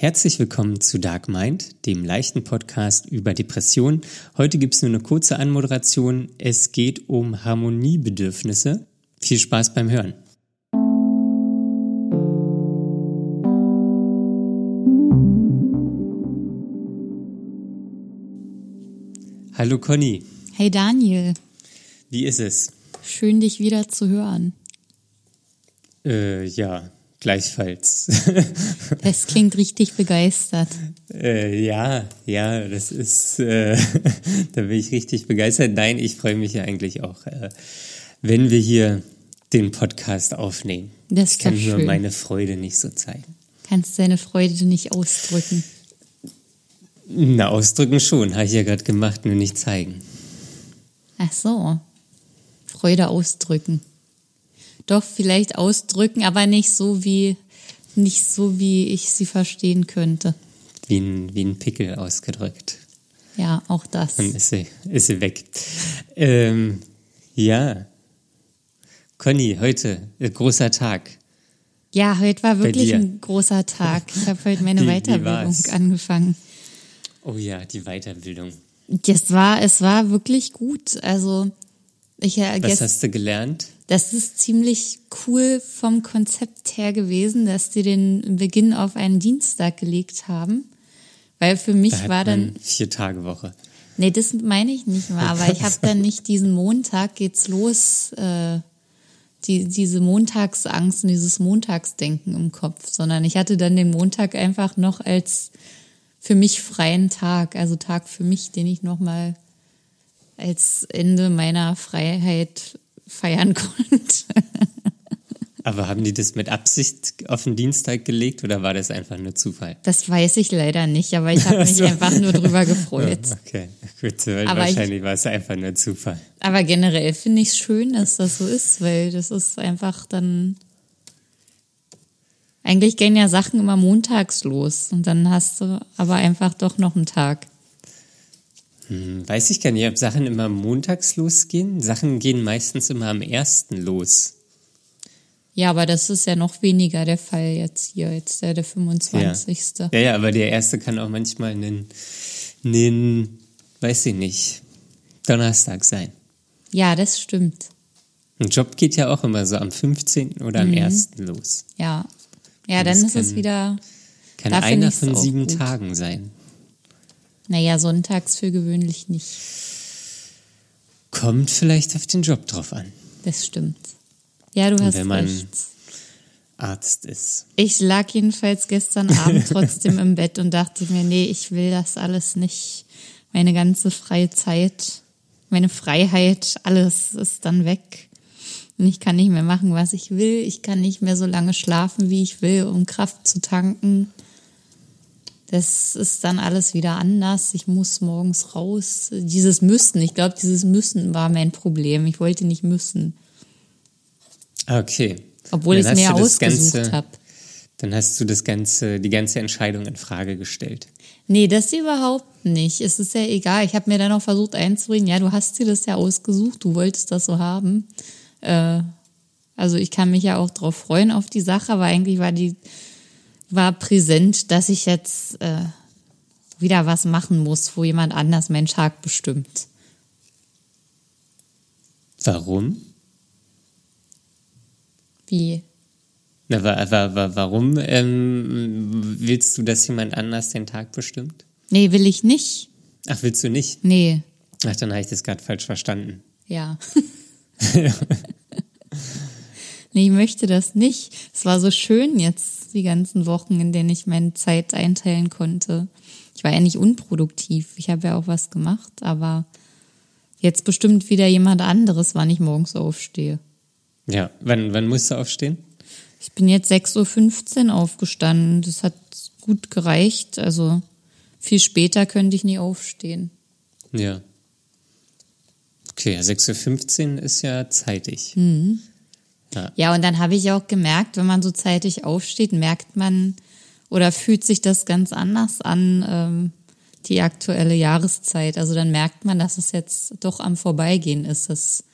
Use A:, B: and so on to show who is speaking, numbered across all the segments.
A: Herzlich willkommen zu Dark Mind, dem leichten Podcast über Depressionen. Heute gibt es nur eine kurze Anmoderation. Es geht um Harmoniebedürfnisse. Viel Spaß beim Hören. Hallo Conny.
B: Hey Daniel.
A: Wie ist es?
B: Schön, dich wieder zu hören.
A: Äh, ja, gleichfalls.
B: Das klingt richtig begeistert.
A: äh, ja, ja, das ist, äh, da bin ich richtig begeistert. Nein, ich freue mich ja eigentlich auch, äh, wenn wir hier den Podcast aufnehmen.
B: Das
A: ich kann nur meine Freude nicht so zeigen.
B: Kannst deine Freude nicht ausdrücken.
A: Na, ausdrücken schon, habe ich ja gerade gemacht, nur nicht zeigen.
B: Ach so. Freude ausdrücken. Doch, vielleicht ausdrücken, aber nicht so wie, nicht so wie ich sie verstehen könnte.
A: Wie ein, wie ein Pickel ausgedrückt.
B: Ja, auch das.
A: Dann ist sie, ist sie weg. Ähm, ja. Conny, heute, äh, großer Tag.
B: Ja, heute war wirklich ein großer Tag. Ich habe heute meine
A: Wie- wie
B: Weiterbildung
A: war's?
B: angefangen.
A: Oh ja, die Weiterbildung.
B: Das war, es war wirklich gut. Also, ich äh,
A: Was hast du gelernt?
B: Das ist ziemlich cool vom Konzept her gewesen, dass die den Beginn auf einen Dienstag gelegt haben. Weil für mich
A: Da
B: war dann,
A: vier Tage Woche.
B: nee, das meine ich nicht mal, aber ich habe dann nicht diesen Montag geht's los, äh, die, diese Montagsangst und dieses Montagsdenken im Kopf, sondern ich hatte dann den Montag einfach noch als für mich freien Tag, also Tag für mich, den ich nochmal als Ende meiner Freiheit feiern konnte.
A: Aber haben die das mit Absicht auf den Dienstag gelegt oder war das einfach nur Zufall?
B: Das weiß ich leider nicht, aber ich habe mich einfach nur drüber gefreut.
A: Okay, gut,
B: Aber ich-
A: wahrscheinlich war es einfach nur Zufall.
B: Aber generell finde ich es schön, dass das so ist, weil das ist einfach dann. Eigentlich gehen ja Sachen immer montags los und dann hast du aber einfach doch noch einen Tag.
A: Hm, Weiß ich gar nicht, ob Sachen immer montags losgehen. Sachen gehen meistens immer am ersten los.
B: Ja, aber das ist ja noch weniger der Fall jetzt hier, jetzt der, der 25.
A: Ja, ja, aber der erste kann auch manchmal einen, einen, weiß ich nicht, Donnerstag sein.
B: Ja, das stimmt.
A: Ein Job geht ja auch immer so am 15. oder
B: Mhm.
A: am 1. los.
B: Ja. Ja, dann ist es
A: kann-
B: wieder.
A: Kann einer von sieben
B: gut.
A: Tagen sein.
B: Naja, sonntags für gewöhnlich nicht.
A: Kommt vielleicht auf den Job drauf an.
B: Das stimmt. Ja, du hast
A: wenn man-
B: recht.
A: Arzt ist.
B: Ich lag jedenfalls gestern Abend trotzdem im Bett und dachte mir, nee, ich will das alles nicht. Meine ganze freie Zeit, meine Freiheit, alles ist dann weg. Und ich kann nicht mehr machen, was ich will. Ich kann nicht mehr so lange schlafen, wie ich will, um Kraft zu tanken. Das ist dann alles wieder anders. Ich muss morgens raus. Dieses Müssen, ich glaube, dieses Müssen war mein Problem. Ich wollte nicht müssen,
A: Okay.
B: obwohl ich es mir ausgesucht habe.
A: Dann hast du das ganze, die ganze Entscheidung in Frage gestellt.
B: Nee, das überhaupt nicht. Es ist ja egal. Ich habe mir dann auch versucht einzubringen, ja, du hast dir das ja ausgesucht, du wolltest das so haben. Äh, also ich kann mich ja auch drauf freuen auf die Sache, aber eigentlich war die war präsent, dass ich jetzt äh, wieder was machen muss, wo jemand anders meinen Tag bestimmt.
A: Warum?
B: Wie?
A: Na, wa, wa, wa, warum ähm, willst du, dass jemand anders den Tag bestimmt?
B: Nee, will ich nicht.
A: Ach, willst du nicht?
B: Nee,
A: Ach, dann habe ich das gerade falsch verstanden.
B: ja. Nee, ich möchte das nicht. Es war so schön jetzt die ganzen Wochen, in denen ich meine Zeit einteilen konnte. Ich war ja nicht unproduktiv. Ich habe ja auch was gemacht, aber jetzt bestimmt wieder jemand anderes, wann ich morgens aufstehe.
A: Ja, wann, wann musst du aufstehen?
B: Ich bin jetzt 6.15 Uhr aufgestanden. Das hat gut gereicht. Also viel später könnte ich nie aufstehen.
A: Ja. Okay, ja, 6.15 Uhr ist ja zeitig.
B: Hm.
A: Ja.
B: Ja, und dann habe ich auch gemerkt, wenn man so zeitig aufsteht, merkt man oder fühlt sich das ganz anders an, ähm, die aktuelle Jahreszeit. Also dann merkt man, dass es jetzt doch am Vorbeigehen ist. Es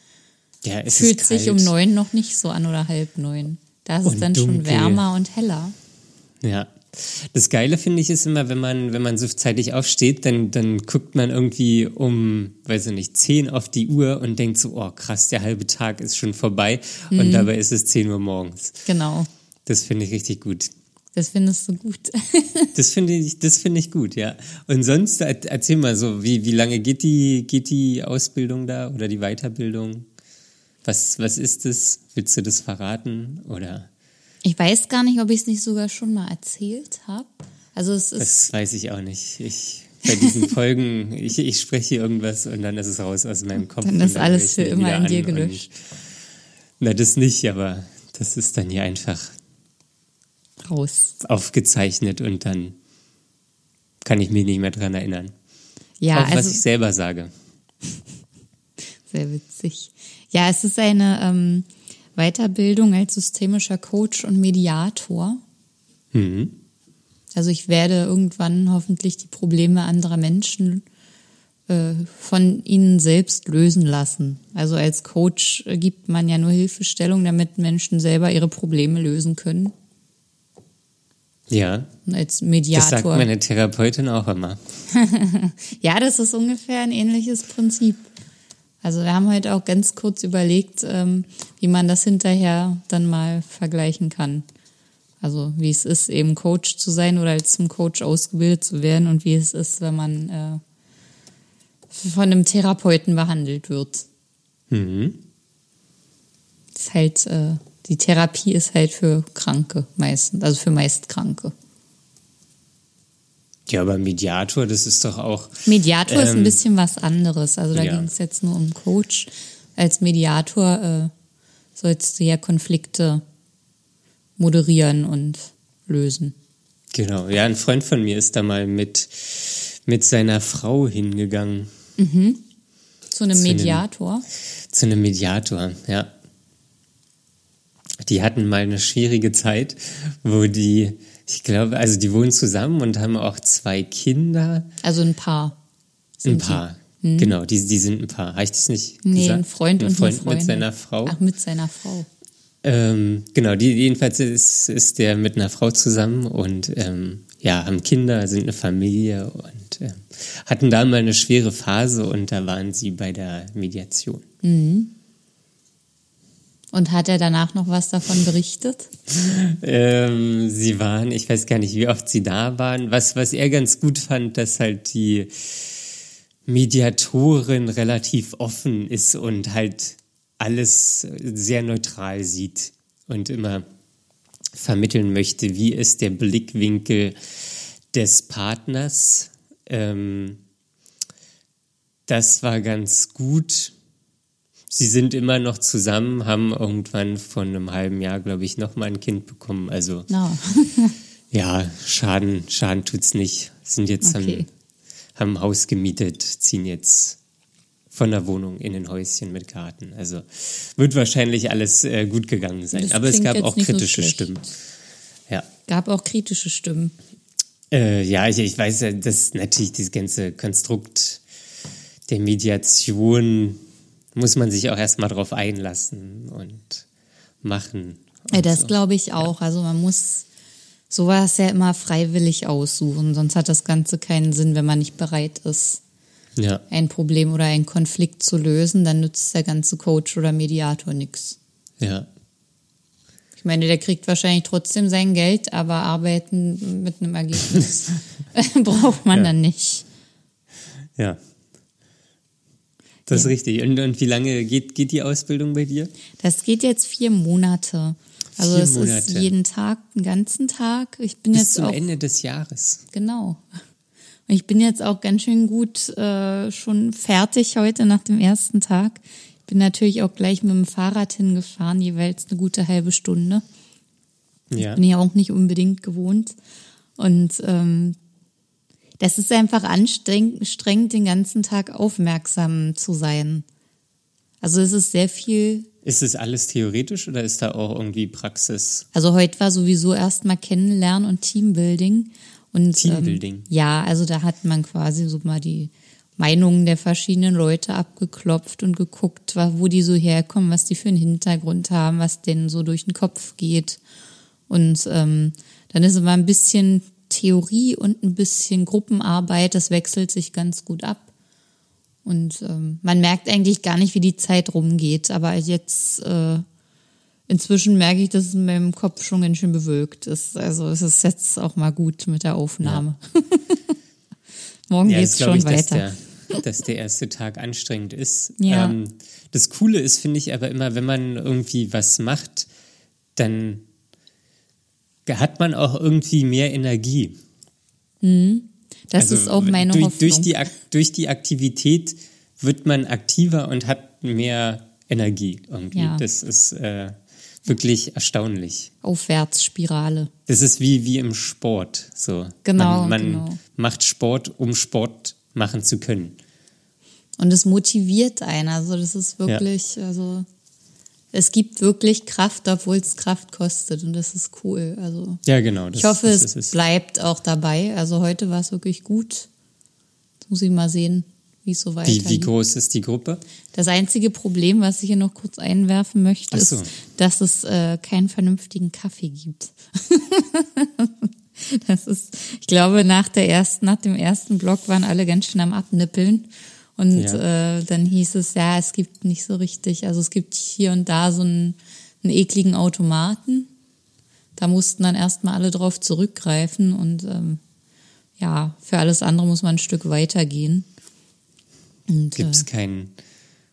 A: Ja, es
B: fühlt sich um neun noch nicht so an oder halb neun. Da ist es
A: Und
B: dann schon
A: dunkel.
B: wärmer und heller.
A: Ja, Das Geile finde ich ist immer, wenn man, wenn man so zeitig aufsteht, dann, dann guckt man irgendwie um, weiß ich nicht, 10 auf die Uhr und denkt so, oh krass, der halbe Tag ist schon vorbei mhm. und dabei ist es 10 Uhr morgens.
B: Genau.
A: Das finde ich richtig gut.
B: Das findest du gut.
A: das finde ich, das finde ich gut, ja. Und sonst erzähl mal so, wie, wie lange geht die, geht die Ausbildung da oder die Weiterbildung? Was, was ist das? Willst du das verraten oder?
B: Ich weiß gar nicht, ob ich es nicht sogar schon mal erzählt habe. Also es ist.
A: Das weiß ich auch nicht. Ich bei diesen Folgen, ich, ich spreche irgendwas und dann ist es raus aus meinem Kopf.
B: Dann ist alles für immer in dir gelöscht.
A: na, das nicht, aber das ist dann hier einfach
B: raus.
A: Aufgezeichnet und dann kann ich mich nicht mehr dran erinnern.
B: Ja,
A: Auch
B: also,
A: was ich selber sage.
B: Sehr witzig. Ja, es ist eine ähm, Weiterbildung als systemischer Coach und Mediator.
A: Mhm.
B: Also ich werde irgendwann hoffentlich die Probleme anderer Menschen äh, von ihnen selbst lösen lassen. Also als Coach gibt man ja nur Hilfestellung, damit Menschen selber ihre Probleme lösen können.
A: Ja.
B: Als Mediator. Das
A: sagt meine Therapeutin auch immer.
B: ja, das ist ungefähr ein ähnliches Prinzip. Also wir haben heute auch ganz kurz überlegt, ähm, wie man das hinterher dann mal vergleichen kann. Also wie es ist, eben Coach zu sein oder als zum Coach ausgebildet zu werden und wie es ist, wenn man äh, von einem Therapeuten behandelt wird.
A: Mhm.
B: Ist halt äh, die Therapie ist halt für Kranke meistens, also für meist Kranke.
A: Ja, aber Mediator, das ist doch auch.
B: Mediator ähm, ist ein ähm, bisschen was anderes. Also da ja. ging es jetzt nur um Coach. Als Mediator äh, sollst du ja Konflikte moderieren und lösen.
A: Genau, ja, ein Freund von mir ist da mal mit, mit seiner Frau hingegangen.
B: Mhm. Zu einem zu Mediator?
A: Einem, zu einem Mediator, ja die hatten mal eine schwierige Zeit, wo die, ich glaube, also die wohnen zusammen und haben auch zwei Kinder.
B: Also ein Paar.
A: Ein Paar. Hm. Genau, die, die sind ein Paar. Habe ich das nicht
B: nee,
A: gesagt?
B: ein Freund ein und Freund eine
A: mit seiner Frau.
B: Ach, mit seiner Frau.
A: Ähm, genau, die, jedenfalls ist, ist der mit einer Frau zusammen und ähm, ja, haben Kinder, sind eine Familie und äh, hatten da mal eine schwere Phase und da waren sie bei der Mediation.
B: Mhm. Und hat er danach noch was davon berichtet?
A: ähm, sie waren, ich weiß gar nicht, wie oft sie da waren. Was, was er ganz gut fand, dass halt die Mediatorin relativ offen ist und halt alles sehr neutral sieht und immer vermitteln möchte, wie ist der Blickwinkel des Partners. Ähm, das war ganz gut sie sind immer noch zusammen, haben irgendwann von einem halben Jahr, glaube ich, noch mal ein Kind bekommen. Also
B: no.
A: ja, Schaden, Schaden tut's nicht. Sind jetzt okay. haben, haben ein Haus gemietet, ziehen jetzt von der Wohnung in ein Häuschen mit Garten. Also wird wahrscheinlich alles äh, gut gegangen sein. Aber es gab auch kritische so Stimmen. Ja.
B: Gab auch kritische Stimmen.
A: Äh, ja, ich, ich weiß ja, dass natürlich dieses ganze Konstrukt der Mediation muss man sich auch erstmal drauf einlassen und machen. Und
B: ja, das so. glaube ich auch. Ja. Also man muss sowas ja immer freiwillig aussuchen, sonst hat das Ganze keinen Sinn, wenn man nicht bereit ist,
A: ja.
B: ein Problem oder einen Konflikt zu lösen, dann nützt der ganze Coach oder Mediator nichts.
A: Ja.
B: Ich meine, der kriegt wahrscheinlich trotzdem sein Geld, aber arbeiten mit einem Ergebnis braucht man ja. dann nicht.
A: Ja, das ja. ist richtig. Und, und, wie lange geht, geht die Ausbildung bei dir?
B: Das geht jetzt vier Monate. Also es ist jeden Tag, einen ganzen Tag. Ich bin
A: Bis
B: jetzt
A: zum
B: auch,
A: Ende des Jahres.
B: Genau. Und ich bin jetzt auch ganz schön gut äh, schon fertig heute nach dem ersten Tag. Ich bin natürlich auch gleich mit dem Fahrrad hingefahren, jeweils eine gute halbe Stunde.
A: Ja.
B: Bin ich auch nicht unbedingt gewohnt. Und ähm, das ist einfach anstrengend, den ganzen Tag aufmerksam zu sein. Also es ist sehr viel.
A: Ist es alles theoretisch oder ist da auch irgendwie Praxis?
B: Also heute war sowieso erstmal Kennenlernen und Teambuilding. Und,
A: Teambuilding.
B: Ähm, ja, also da hat man quasi so mal die Meinungen der verschiedenen Leute abgeklopft und geguckt, wo die so herkommen, was die für einen Hintergrund haben, was denen so durch den Kopf geht. Und ähm, Dann ist immer ein bisschen Theorie und ein bisschen Gruppenarbeit. Das wechselt sich ganz gut ab. Und ähm, man merkt eigentlich gar nicht, wie die Zeit rumgeht. Aber jetzt äh, inzwischen merke ich, dass es in meinem Kopf schon ganz schön bewölkt ist. Also es ist jetzt auch mal gut mit der Aufnahme. Ja. Morgen ja, geht's schon ich, weiter.
A: Dass der, dass der erste Tag anstrengend ist. Ja. Ähm, das Coole ist, finde ich, aber immer, wenn man irgendwie was macht, dann hat man auch irgendwie mehr Energie.
B: Mhm. Das also ist auch meine
A: durch,
B: Hoffnung.
A: Durch die, durch die Aktivität wird man aktiver und hat mehr Energie irgendwie. Ja. Das ist äh, wirklich erstaunlich.
B: Aufwärtsspirale.
A: Das ist wie, wie im Sport. So.
B: Genau.
A: Man, man
B: genau.
A: macht Sport, um Sport machen zu können.
B: Und es motiviert einen. Also das ist wirklich, ja. also es gibt wirklich Kraft, obwohl es Kraft kostet und das ist cool. Also
A: ja, genau.
B: Das, ich hoffe, das, es bleibt auch dabei. Also heute war es wirklich gut. Jetzt muss ich mal sehen, wie es so weitergeht.
A: Wie, wie groß ist die Gruppe?
B: Das einzige Problem, was ich hier noch kurz einwerfen möchte, so. ist, dass es äh, keinen vernünftigen Kaffee gibt. das ist, ich glaube, nach der ersten, nach dem ersten Block waren alle ganz schön am Abnippeln. Und ja. äh, dann hieß es, ja, es gibt nicht so richtig, also es gibt hier und da so einen, einen ekligen Automaten. Da mussten dann erstmal alle drauf zurückgreifen und ähm, ja, für alles andere muss man ein Stück weiter gehen.
A: Gibt es äh, keinen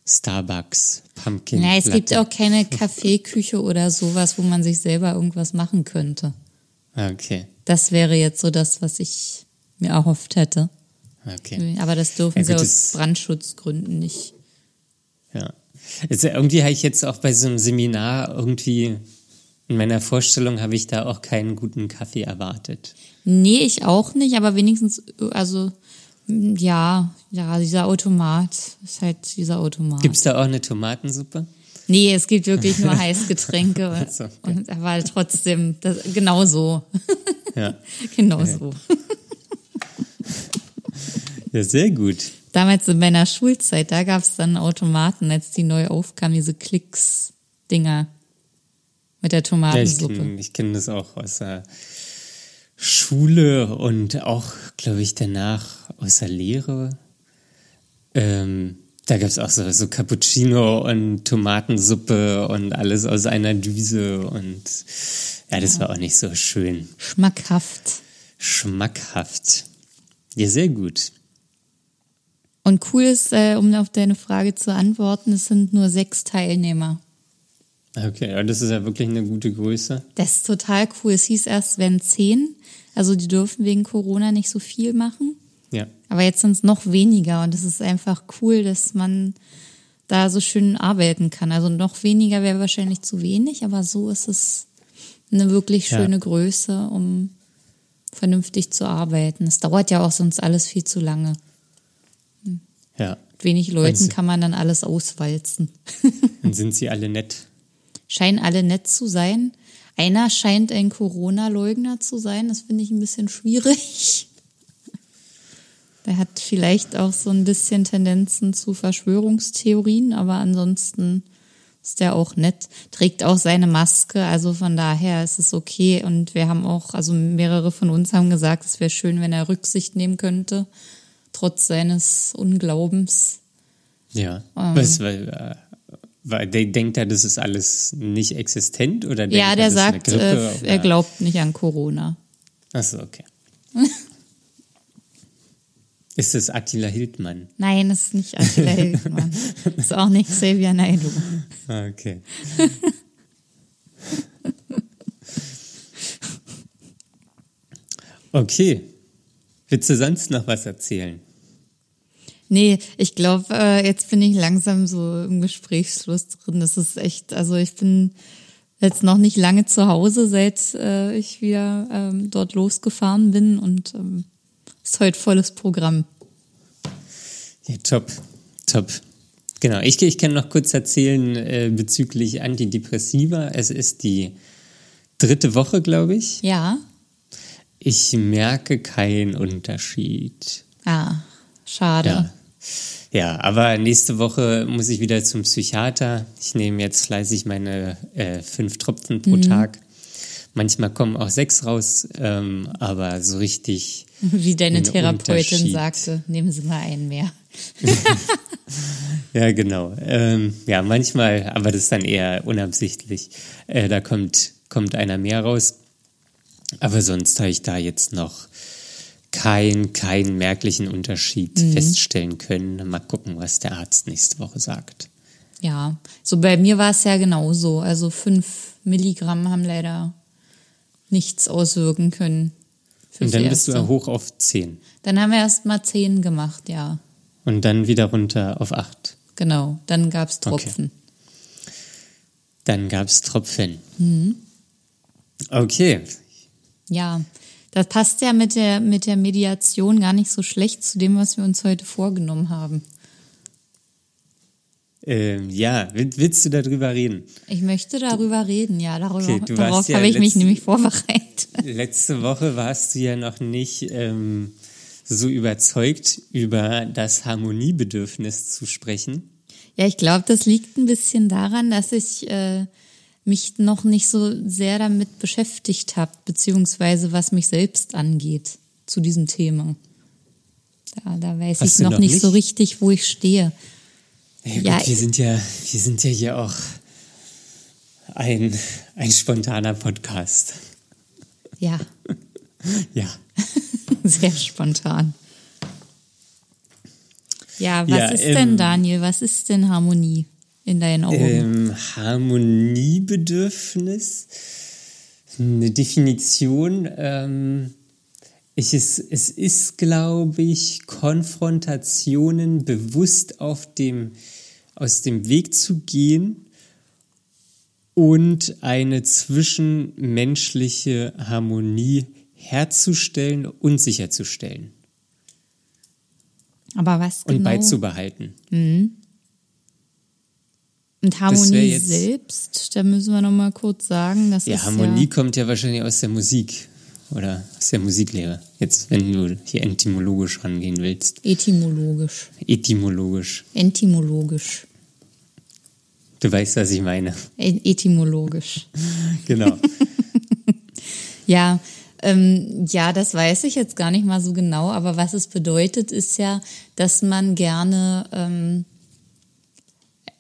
A: Starbucks, Pumpkin?
B: Nein, es Latte. gibt auch keine Kaffeeküche oder sowas, wo man sich selber irgendwas machen könnte.
A: Okay.
B: Das wäre jetzt so das, was ich mir erhofft hätte.
A: Okay.
B: Aber das dürfen ja, sie aus Brandschutzgründen nicht.
A: Ja. Also irgendwie habe ich jetzt auch bei so einem Seminar irgendwie in meiner Vorstellung habe ich da auch keinen guten Kaffee erwartet.
B: Nee, ich auch nicht, aber wenigstens, also ja, ja, dieser Automat ist halt dieser Automat.
A: Gibt es da auch eine Tomatensuppe?
B: Nee, es gibt wirklich nur Heißgetränke. so, okay. und, aber trotzdem, das, genau so.
A: Ja.
B: genau so.
A: Ja, sehr gut.
B: Damals in meiner Schulzeit, da gab es dann Automaten, als die neu aufkamen, diese Klicks-Dinger mit der Tomatensuppe.
A: Ja, ich kenne kenn das auch aus der Schule und auch, glaube ich, danach aus der Lehre. Ähm, da gab es auch so, so Cappuccino und Tomatensuppe und alles aus einer Düse und ja, das ja. war auch nicht so schön.
B: Schmackhaft.
A: Schmackhaft. Ja, sehr gut.
B: Und cool ist, äh, um auf deine Frage zu antworten, es sind nur sechs Teilnehmer.
A: Okay, ja, das ist ja wirklich eine gute Größe.
B: Das ist total cool. Es hieß erst, wenn zehn. Also die dürfen wegen Corona nicht so viel machen.
A: Ja.
B: Aber jetzt sind es noch weniger und es ist einfach cool, dass man da so schön arbeiten kann. Also noch weniger wäre wahrscheinlich zu wenig, aber so ist es eine wirklich schöne ja. Größe, um vernünftig zu arbeiten. Es dauert ja auch sonst alles viel zu lange.
A: Ja.
B: Mit wenig Leuten kann man dann alles auswalzen.
A: Dann sind sie alle nett.
B: Scheinen alle nett zu sein. Einer scheint ein Corona-Leugner zu sein. Das finde ich ein bisschen schwierig. Der hat vielleicht auch so ein bisschen Tendenzen zu Verschwörungstheorien, aber ansonsten ist der auch nett, trägt auch seine Maske, also von daher ist es okay. Und wir haben auch, also mehrere von uns haben gesagt, es wäre schön, wenn er Rücksicht nehmen könnte trotz seines Unglaubens.
A: Ja. Ähm, Was, weil, äh, weil der denkt er, das ist alles nicht existent oder denkt
B: Ja, der er, sagt, äh, er glaubt nicht an Corona.
A: Achso, okay. ist es Attila Hildmann?
B: Nein, es ist nicht Attila Hildmann. ist auch nicht Xavier Naidu.
A: Ah, okay. okay. Willst du sonst noch was erzählen?
B: Nee, ich glaube, äh, jetzt bin ich langsam so im Gesprächsschluss drin. Das ist echt, also ich bin jetzt noch nicht lange zu Hause, seit äh, ich wieder ähm, dort losgefahren bin und ähm, ist heute volles Programm.
A: Ja, top, top. Genau, ich, ich kann noch kurz erzählen äh, bezüglich Antidepressiva. Es ist die dritte Woche, glaube ich.
B: Ja.
A: Ich merke keinen Unterschied.
B: Ah, schade.
A: Ja. Ja, aber nächste Woche muss ich wieder zum Psychiater. Ich nehme jetzt fleißig meine äh, fünf Tropfen pro mhm. Tag. Manchmal kommen auch sechs raus, ähm, aber so richtig.
B: Wie deine
A: ein
B: Therapeutin sagte, nehmen Sie mal einen mehr.
A: Ja, genau. Ähm, ja, manchmal, aber das ist dann eher unabsichtlich. Äh, da kommt, kommt einer mehr raus. Aber sonst habe ich da jetzt noch keinen keinen merklichen Unterschied feststellen können. Mal gucken, was der Arzt nächste Woche sagt.
B: Ja, so bei mir war es ja genauso. Also fünf Milligramm haben leider nichts auswirken können.
A: Und dann bist du hoch auf 10.
B: Dann haben wir erst mal zehn gemacht, ja.
A: Und dann wieder runter auf 8.
B: Genau. Dann gab's Tropfen.
A: Dann gab es Tropfen. Okay.
B: Ja, das passt ja mit der, mit der Mediation gar nicht so schlecht zu dem, was wir uns heute vorgenommen haben.
A: Ähm, ja, will- willst du darüber reden?
B: Ich möchte darüber reden, ja. Darüber,
A: Okay,
B: darauf
A: ja
B: habe ich mich nämlich vorbereitet.
A: Letzte Woche warst du ja noch nicht ähm, so überzeugt, über das Harmoniebedürfnis zu sprechen.
B: Ja, ich glaube, das liegt ein bisschen daran, dass ich äh, mich noch nicht so sehr damit beschäftigt habe, beziehungsweise was mich selbst angeht zu diesem Thema. Da, da weiß
A: Hast
B: ich noch,
A: noch
B: nicht,
A: nicht?
B: so richtig, wo ich stehe.
A: Ja,
B: Ja,
A: gut, wir sind ja, wir sind ja hier auch ein, ein spontaner Podcast.
B: Ja,
A: Ja.
B: sehr spontan. Ja, was
A: Ja,
B: ist
A: ähm,
B: denn, Daniel? Was ist denn Harmonie in deinen Augen?
A: Ähm, Harmoniebedürfnis, eine Definition. Ähm, ich es, es ist, glaube ich, Konfrontationen bewusst auf dem, aus dem Weg zu gehen und eine zwischenmenschliche Harmonie herzustellen und sicherzustellen
B: Aber was
A: und
B: genau?
A: beizubehalten.
B: Und Harmonie selbst, da müssen wir noch mal kurz sagen, das
A: Ja, Harmonie
B: ja,
A: kommt ja wahrscheinlich aus der Musik oder aus der Musiklehre. Jetzt, wenn du hier etymologisch rangehen willst.
B: etymologisch,
A: Etymologisch.
B: entomologisch,
A: Du weißt, was ich meine.
B: E- etymologisch.
A: Genau.
B: Ja, ähm, ja, das weiß ich jetzt gar nicht mal so genau, aber was es bedeutet, ist ja, dass man gerne ähm,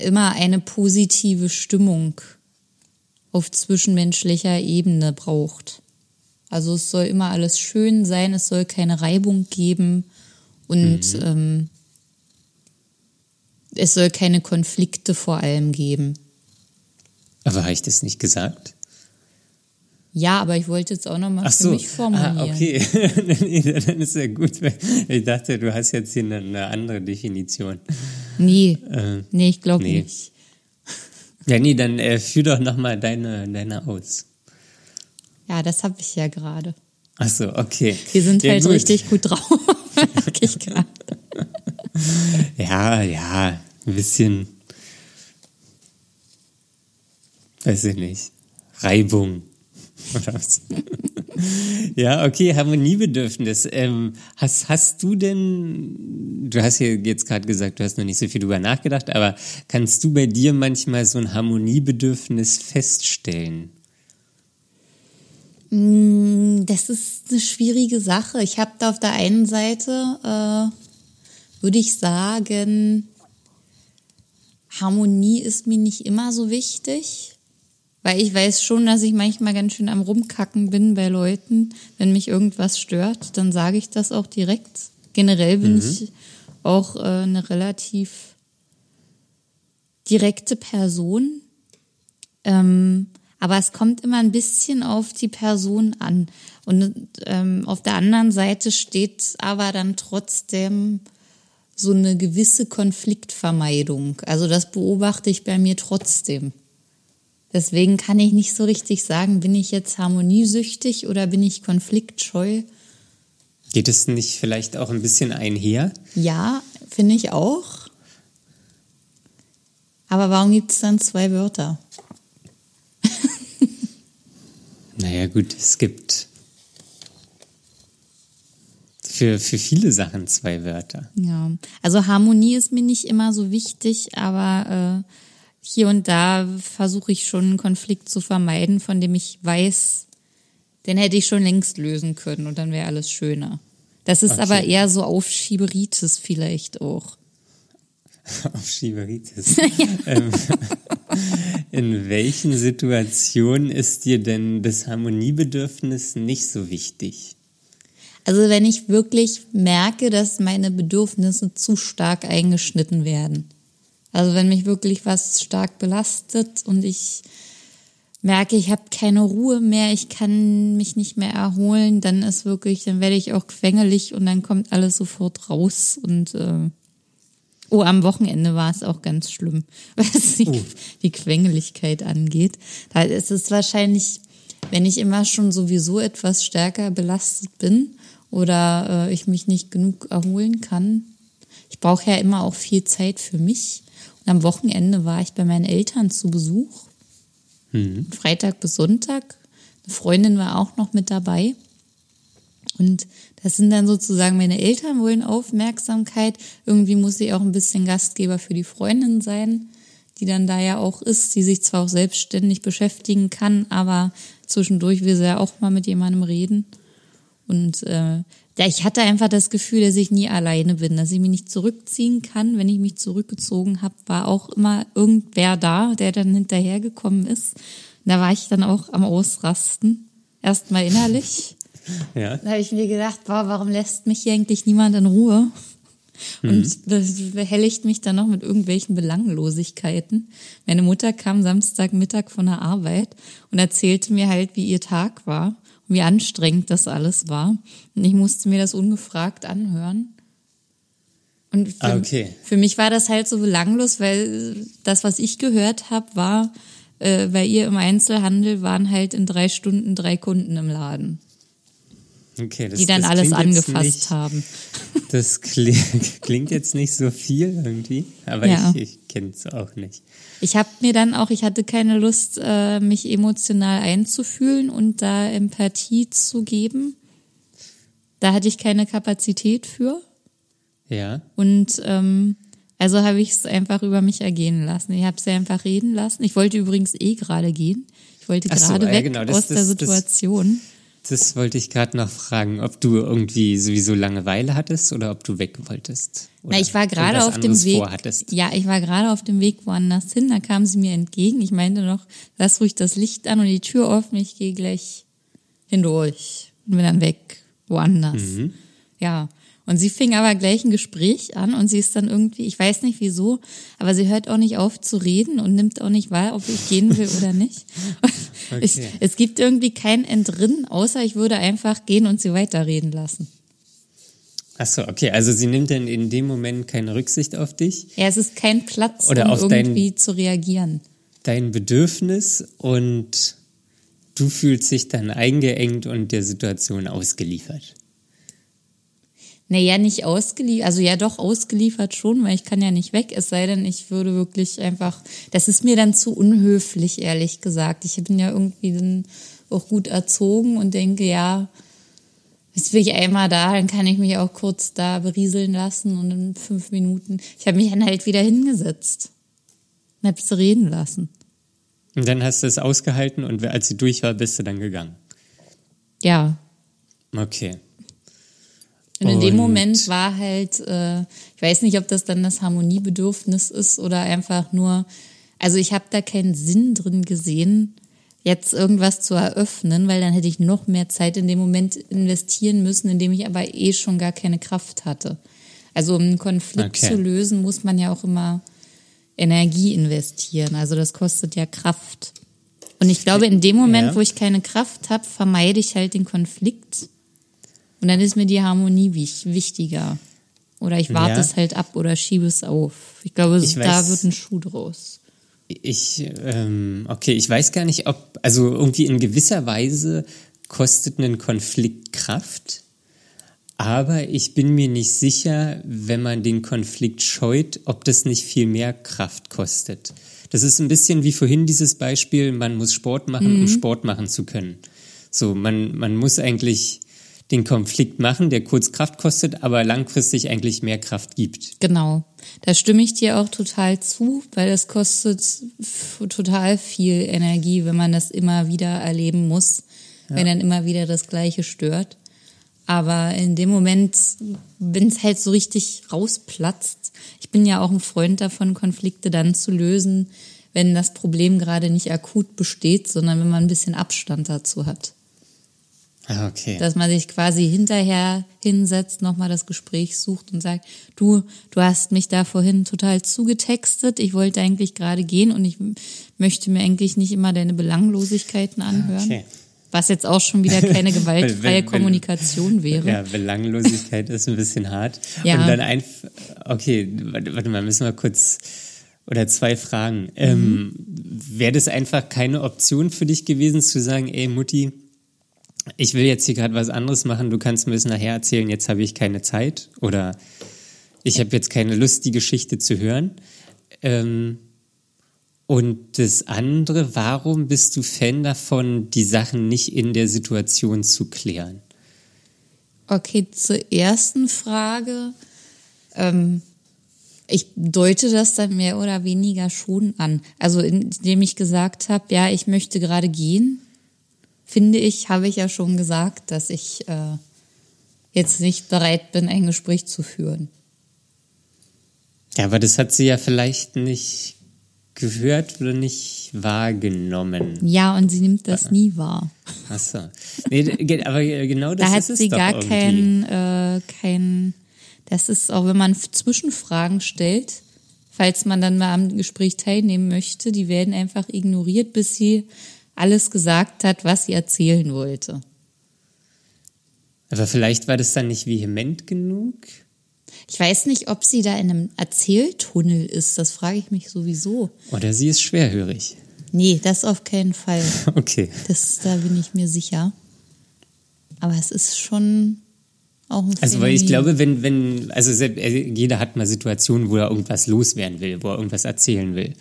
B: immer eine positive Stimmung auf zwischenmenschlicher Ebene braucht. Also es soll immer alles schön sein, es soll keine Reibung geben und ähm, es soll keine Konflikte vor allem geben.
A: Aber habe ich das nicht gesagt?
B: Ja, aber ich wollte jetzt auch nochmal
A: Ach
B: für
A: so.
B: mich formulieren.
A: Ah, okay. dann ist ja gut. Ich dachte, du hast jetzt hier eine, andere Definition.
B: Nee,
A: Äh,
B: nee, ich glaube
A: nee.
B: nicht.
A: ja, nee, dann äh, führ doch nochmal deine, deine aus.
B: Ja, das habe ich ja gerade.
A: Ach so, okay.
B: Wir sind
A: ja,
B: halt
A: gut.
B: richtig gut drauf. Merk ich gerade.
A: Ja, ja, ein bisschen. Weiß ich nicht. Reibung. Ja, okay, Harmoniebedürfnis. Ähm, hast, hast du denn, du hast ja jetzt gerade gesagt, du hast noch nicht so viel drüber nachgedacht, aber kannst du bei dir manchmal so ein Harmoniebedürfnis feststellen?
B: Mm, Das ist eine schwierige Sache. Ich habe da auf der einen Seite, äh, würde ich sagen, Harmonie ist mir nicht immer so wichtig. Weil ich weiß schon, dass ich manchmal ganz schön am Rumkacken bin bei Leuten. Wenn mich irgendwas stört, dann sage ich das auch direkt. Generell bin ich auch äh, eine relativ direkte Person. Ähm, aber es kommt immer ein bisschen auf die Person an. Und ähm, auf der anderen Seite steht aber dann trotzdem so eine gewisse Konfliktvermeidung. Also das beobachte ich bei mir trotzdem. Deswegen kann ich nicht so richtig sagen, bin ich jetzt harmoniesüchtig oder bin ich konfliktscheu?
A: Geht es nicht vielleicht auch ein bisschen einher?
B: Ja, finde ich auch. Aber warum gibt es dann zwei Wörter?
A: Naja, gut, es gibt für, für viele Sachen zwei Wörter.
B: Ja, also Harmonie ist mir nicht immer so wichtig, aber äh, hier und da versuche ich schon einen Konflikt zu vermeiden, von dem ich weiß, Den hätte ich schon längst lösen können und dann wäre alles schöner. Das ist
A: Okay.
B: aber eher so Aufschieberitis vielleicht auch.
A: Auf Schieberitis. ähm, in welchen Situationen ist dir denn das Harmoniebedürfnis nicht so wichtig?
B: Also wenn ich wirklich merke, dass meine Bedürfnisse zu stark eingeschnitten werden. Also wenn mich wirklich was stark belastet und ich merke, ich habe keine Ruhe mehr, ich kann mich nicht mehr erholen, dann ist wirklich, dann werde ich auch quengelig und dann kommt alles sofort raus und äh, oh, am Wochenende war es auch ganz schlimm, was die,
A: Oh.
B: die Quengeligkeit angeht. Da ist es wahrscheinlich, wenn ich immer schon sowieso etwas stärker belastet bin oder äh, ich mich nicht genug erholen kann. Ich brauche ja immer auch viel Zeit für mich. Und am Wochenende war ich bei meinen Eltern zu Besuch. Freitag bis Sonntag. Eine Freundin war auch noch mit dabei. Und das sind dann sozusagen meine Eltern wollen Aufmerksamkeit. Irgendwie muss ich auch ein bisschen Gastgeber für die Freundin sein, die dann da ja auch ist, die sich zwar auch selbstständig beschäftigen kann, aber zwischendurch will sie ja auch mal mit jemandem reden. Und äh, ja, ich hatte einfach das Gefühl, dass ich nie alleine bin, dass ich mich nicht zurückziehen kann. Wenn ich mich zurückgezogen habe, war auch immer irgendwer da, der dann hinterhergekommen ist. Und da war ich dann auch am Ausrasten. Erstmal innerlich.
A: Ja.
B: Da habe ich mir gedacht, boah, warum lässt mich hier eigentlich niemand in Ruhe? Und be- behelligt mich dann noch mit irgendwelchen Belanglosigkeiten. Meine Mutter kam Samstagmittag von der Arbeit und erzählte mir halt, wie ihr Tag war wie anstrengend das alles war. Und ich musste mir das ungefragt anhören. Und für,
A: Ah, okay.
B: für mich war das halt so belanglos, weil das, was ich gehört habe, war, äh, bei ihr im Einzelhandel waren halt in drei Stunden drei Kunden im Laden
A: Okay, das,
B: die dann
A: das
B: alles angefasst
A: nicht,
B: haben.
A: Das klingt, klingt jetzt nicht so viel irgendwie, aber
B: Ja.
A: ich, ich kenne es auch nicht.
B: Ich habe mir dann auch, ich hatte keine Lust, äh, mich emotional einzufühlen und da Empathie zu geben. Da hatte ich keine Kapazität für.
A: Ja.
B: Und ähm, also habe ich es einfach über mich ergehen lassen. Ich habe sie einfach reden lassen. Ich wollte übrigens eh gerade gehen. Ich wollte
A: Ach so,
B: gerade
A: ja,
B: weg
A: genau, das-
B: aus der
A: das- das-
B: Situation.
A: Das wollte ich gerade noch fragen, ob du irgendwie sowieso Langeweile hattest oder ob du weg wolltest. Oder
B: Na, ich war gerade auf dem Weg.
A: Vorhattest.
B: Ja, ich war gerade auf dem Weg woanders hin. Da kam sie mir entgegen. Ich meinte noch, lass ruhig das Licht an und die Tür offen. Ich gehe gleich hindurch und bin dann weg, woanders.
A: Mhm.
B: Ja. Und sie fing aber gleich ein Gespräch an und sie ist dann irgendwie, ich weiß nicht wieso, aber sie hört auch nicht auf zu reden und nimmt auch nicht wahr, ob ich gehen will oder nicht. Es,
A: Okay.
B: es gibt irgendwie kein Entrinnen, außer ich würde einfach gehen und sie weiterreden lassen.
A: Ach so, okay, also sie nimmt dann in dem Moment keine Rücksicht auf dich,
B: Ja, es ist kein Platz,
A: Oder
B: um
A: auf dein-
B: irgendwie zu reagieren.
A: dein Bedürfnis und du fühlst dich dann eingeengt und der Situation ausgeliefert.
B: Naja, nicht ausgeliefert, also ja doch ausgeliefert schon, weil ich kann ja nicht weg, es sei denn, ich würde wirklich einfach, das ist mir dann zu unhöflich, ehrlich gesagt. Ich bin ja irgendwie dann auch gut erzogen und denke, ja, jetzt bin ich einmal da, dann kann ich mich auch kurz da berieseln lassen und in fünf Minuten, ich habe mich dann halt wieder hingesetzt und habe sie reden lassen.
A: Und dann hast du es ausgehalten und als sie durch war, bist du dann gegangen.
B: Ja,
A: Okay.
B: Und in dem Moment war halt, äh, ich weiß nicht, ob das dann das Harmoniebedürfnis ist oder einfach nur, also ich habe da keinen Sinn drin gesehen, jetzt irgendwas zu eröffnen, weil dann hätte ich noch mehr Zeit in dem Moment investieren müssen, in dem ich aber eh schon gar keine Kraft hatte. Also um einen Konflikt
A: Okay.
B: zu lösen, muss man ja auch immer Energie investieren. Also das kostet ja Kraft. Und ich glaube, in dem Moment,
A: Ja.
B: wo ich keine Kraft habe, vermeide ich halt den Konflikt. Und dann ist mir die Harmonie wich- wichtiger. Oder ich warte
A: Ja.
B: es halt ab oder schiebe es auf. Ich glaube,
A: Ich
B: da
A: weiß-
B: wird ein Schuh draus.
A: Ich, ähm, okay, ich weiß gar nicht, ob, also irgendwie in gewisser Weise kostet ein Konflikt Kraft, aber ich bin mir nicht sicher, wenn man den Konflikt scheut, ob das nicht viel mehr Kraft kostet. Das ist ein bisschen wie vorhin dieses Beispiel, man muss Sport machen, um Sport machen zu können. So, man, man muss eigentlich den Konflikt machen, der kurz Kraft kostet, aber langfristig eigentlich mehr Kraft gibt.
B: Genau. Da stimme ich dir auch total zu, weil es kostet total viel Energie, wenn man das immer wieder erleben muss. wenn dann immer wieder das Gleiche stört. Aber in dem Moment, wenn es halt so richtig rausplatzt, ich bin ja auch ein Freund davon, Konflikte dann zu lösen, wenn das Problem gerade nicht akut besteht, sondern wenn man ein bisschen Abstand dazu hat.
A: Ah, okay.
B: Dass man sich quasi hinterher hinsetzt, nochmal das Gespräch sucht und sagt, du, du hast mich da vorhin total zugetextet, ich wollte eigentlich gerade gehen und ich möchte mir eigentlich nicht immer deine Belanglosigkeiten anhören. Okay. Was jetzt auch schon wieder keine gewaltfreie Kommunikation wäre.
A: Ja, Belanglosigkeit ist ein bisschen hart. Ja. Und dann einfach, okay, warte mal, müssen wir kurz, oder zwei Fragen. Mhm. Ähm, Wäre das einfach keine Option für dich gewesen, zu sagen, ey Mutti, ich will jetzt hier gerade was anderes machen, du kannst mir das nachher erzählen, jetzt habe ich keine Zeit oder ich habe jetzt keine Lust, die Geschichte zu hören. Ähm, und das andere, warum bist du Fan davon, die Sachen nicht in der Situation zu klären?
B: Okay, zur ersten Frage. Ähm, ich deute das dann mehr oder weniger schon an. Also indem ich gesagt habe, ja, ich möchte gerade gehen, finde ich, habe ich ja schon gesagt, dass ich äh, jetzt nicht bereit bin, ein Gespräch zu führen.
A: Ja, aber das hat sie ja vielleicht nicht gehört oder nicht wahrgenommen.
B: Ja, und sie nimmt das nie wahr.
A: Ach so. Nee, aber genau das
B: da
A: ist
B: hat sie gar kein, äh, kein, das ist auch, wenn man Zwischenfragen stellt, falls man dann mal am Gespräch teilnehmen möchte, die werden einfach ignoriert, bis sie alles gesagt hat, was sie erzählen wollte.
A: Aber vielleicht war das dann nicht vehement genug?
B: Ich weiß nicht, ob sie da in einem Erzähltunnel ist. Das frage ich mich sowieso.
A: Oder sie ist schwerhörig.
B: Nee, das auf keinen Fall.
A: Okay.
B: Das, da bin ich mir sicher. Aber es ist schon auch ein
A: Also, weil ich glaube, wenn, wenn, also jeder hat mal Situationen, wo er irgendwas loswerden will, wo er irgendwas erzählen will.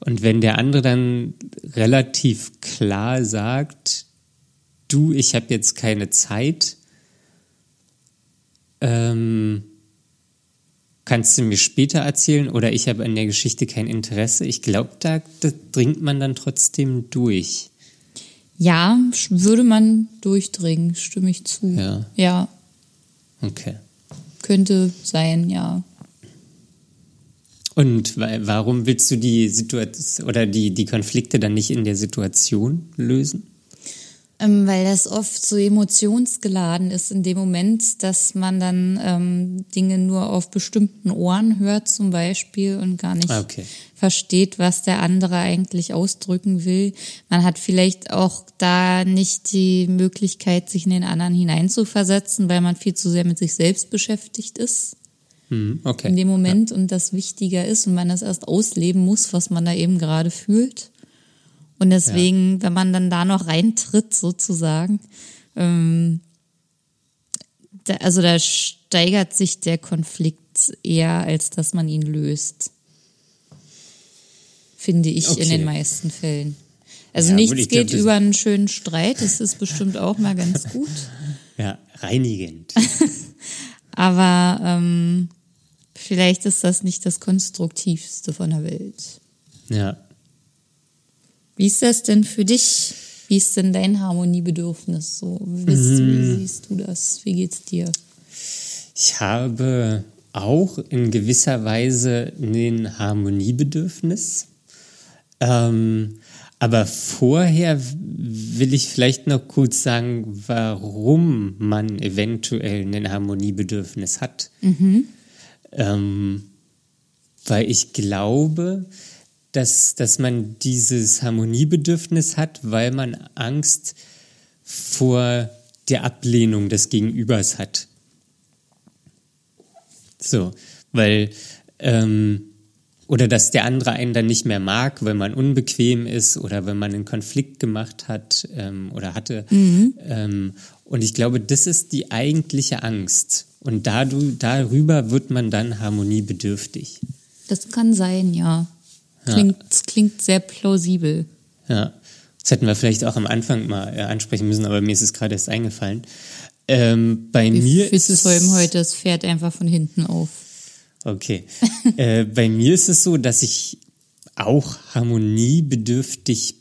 A: Und wenn der andere dann relativ klar sagt, du, ich habe jetzt keine Zeit, ähm, kannst du mir später erzählen oder ich habe an der Geschichte kein Interesse. Ich glaube, da, da dringt man dann trotzdem durch.
B: Ja, würde man durchdringen, stimme ich zu.
A: Ja.
B: Ja.
A: Okay.
B: Könnte sein, ja.
A: Und warum willst du die Situation oder die, die Konflikte dann nicht in der Situation lösen?
B: Ähm, weil das oft so emotionsgeladen ist in dem Moment, dass man dann ähm, Dinge nur auf bestimmten Ohren hört zum Beispiel und gar nicht
A: ah, okay.
B: versteht, was der andere eigentlich ausdrücken will. Man hat vielleicht auch da nicht die Möglichkeit, sich in den anderen hineinzuversetzen, weil man viel zu sehr mit sich selbst beschäftigt ist.
A: Mhm, okay.
B: in dem Moment ja. und das wichtiger ist und man das erst ausleben muss, was man da eben gerade fühlt. Und deswegen, ja. wenn man dann da noch reintritt, sozusagen, ähm, da, also da steigert sich der Konflikt eher, als dass man ihn löst. Finde ich okay. in den meisten Fällen. Also ja, nichts geht glaub, über einen schönen Streit, das ist bestimmt auch mal ganz gut.
A: Ja, reinigend.
B: Aber ähm, vielleicht ist das nicht das Konstruktivste von der Welt.
A: Ja.
B: Wie ist das denn für dich? Wie ist denn dein Harmoniebedürfnis so? Wie, mhm. siehst du das? Wie geht's dir?
A: Ich habe auch in gewisser Weise ein Harmoniebedürfnis. Ähm, aber vorher will ich vielleicht noch kurz sagen, warum man eventuell ein Harmoniebedürfnis hat.
B: Mhm.
A: Ähm, weil ich glaube, dass, dass man dieses Harmoniebedürfnis hat, weil man Angst vor der Ablehnung des Gegenübers hat. So, weil, ähm, oder dass der andere einen dann nicht mehr mag, weil man unbequem ist oder wenn man einen Konflikt gemacht hat ähm, oder hatte.
B: Mhm.
A: Ähm, und ich glaube, das ist die eigentliche Angst. Und darüber wird man dann harmoniebedürftig.
B: Das kann sein, ja. Klingt, ja. Das klingt sehr plausibel.
A: Ja. Das hätten wir vielleicht auch am Anfang mal äh, ansprechen müssen, aber mir ist es gerade erst eingefallen. Ähm, bei wir mir ist es.
B: heute das Pferd einfach von hinten auf.
A: Okay. äh, bei mir ist es so, dass ich auch harmoniebedürftig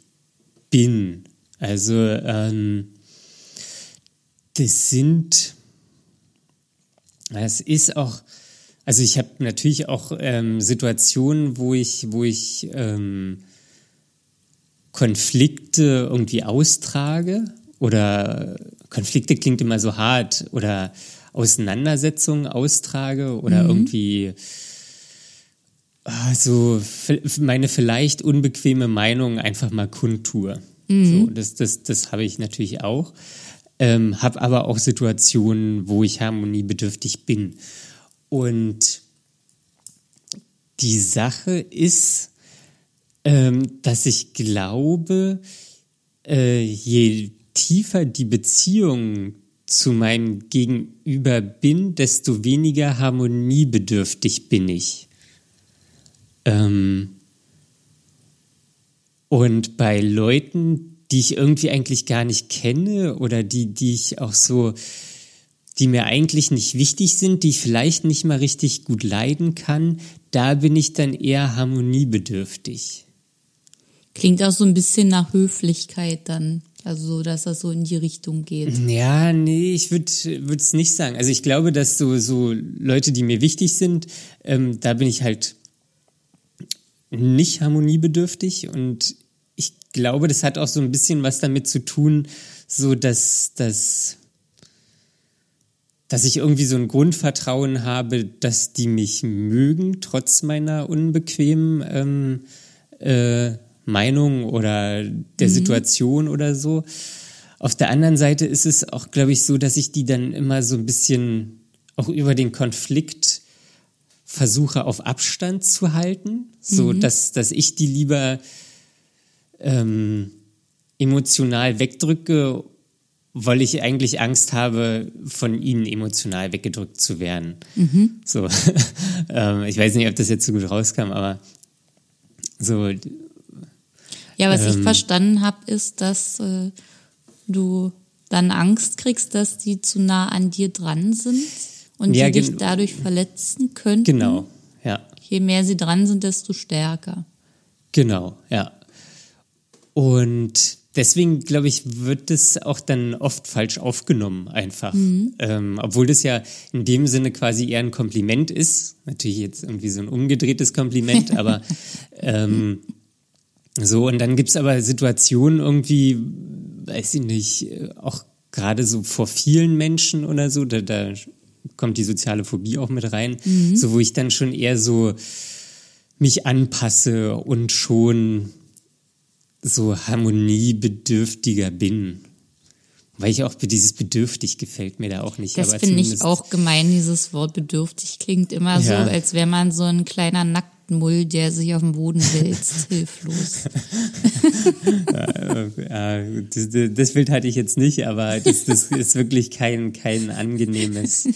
A: bin. Also ähm, das sind, es ist auch, also ich habe natürlich auch ähm, Situationen, wo ich, wo ich ähm, Konflikte irgendwie austrage oder Konflikte klingt immer so hart oder Auseinandersetzungen austrage oder mhm. irgendwie so meine vielleicht unbequeme Meinung einfach mal kundtue. Mhm. So, das das, das habe ich natürlich auch. Ähm, habe aber auch Situationen, wo ich harmoniebedürftig bin. Und die Sache ist, ähm, dass ich glaube, äh, je tiefer die Beziehung zu meinem Gegenüber bin, desto weniger harmoniebedürftig bin ich. Ähm und bei Leuten, die ich irgendwie eigentlich gar nicht kenne oder die, die ich auch so, die mir eigentlich nicht wichtig sind, die ich vielleicht nicht mal richtig gut leiden kann, da bin ich dann eher harmoniebedürftig.
B: Klingt auch so ein bisschen nach Höflichkeit dann. Also, dass das so in die Richtung geht.
A: Ja, nee, ich würde es nicht sagen. Also, ich glaube, dass so, so Leute, die mir wichtig sind, ähm, da bin ich halt nicht harmoniebedürftig und glaube, das hat auch so ein bisschen was damit zu tun, so dass, dass, dass ich irgendwie so ein Grundvertrauen habe, dass die mich mögen, trotz meiner unbequemen ähm, äh, Meinung oder der mhm. Situation oder so. Auf der anderen Seite ist es auch, glaube ich, so, dass ich die dann immer so ein bisschen auch über den Konflikt versuche auf Abstand zu halten, so mhm. dass, dass ich die lieber ähm, emotional wegdrücke, weil ich eigentlich Angst habe, von ihnen emotional weggedrückt zu werden. Mhm. So, ähm, ich weiß nicht, ob das jetzt so gut rauskam, aber so
B: ja, was ähm, ich verstanden habe, ist, dass äh, du dann Angst kriegst, dass die zu nah an dir dran sind und ja, die dich dadurch verletzen könnten.
A: Genau, ja.
B: Je mehr sie dran sind, desto stärker.
A: Genau, ja. Und deswegen, glaube ich, wird es auch dann oft falsch aufgenommen, einfach. Mhm. Ähm, obwohl das ja in dem Sinne quasi eher ein Kompliment ist. Natürlich jetzt irgendwie so ein umgedrehtes Kompliment, aber ähm, so, und dann gibt es aber Situationen irgendwie, weiß ich nicht, auch gerade so vor vielen Menschen oder so, da, da kommt die soziale Phobie auch mit rein, mhm. so wo ich dann schon eher so mich anpasse und schon so harmoniebedürftiger bin. Weil ich auch dieses bedürftig gefällt mir da auch nicht.
B: Das finde ich auch gemein, dieses Wort bedürftig klingt immer ja. so, als wäre man so ein kleiner Nackt Mull, der sich auf dem Boden wälzt, hilflos.
A: ja, das, das, Bild hatte ich jetzt nicht, aber das, das ist wirklich kein, kein angenehmes,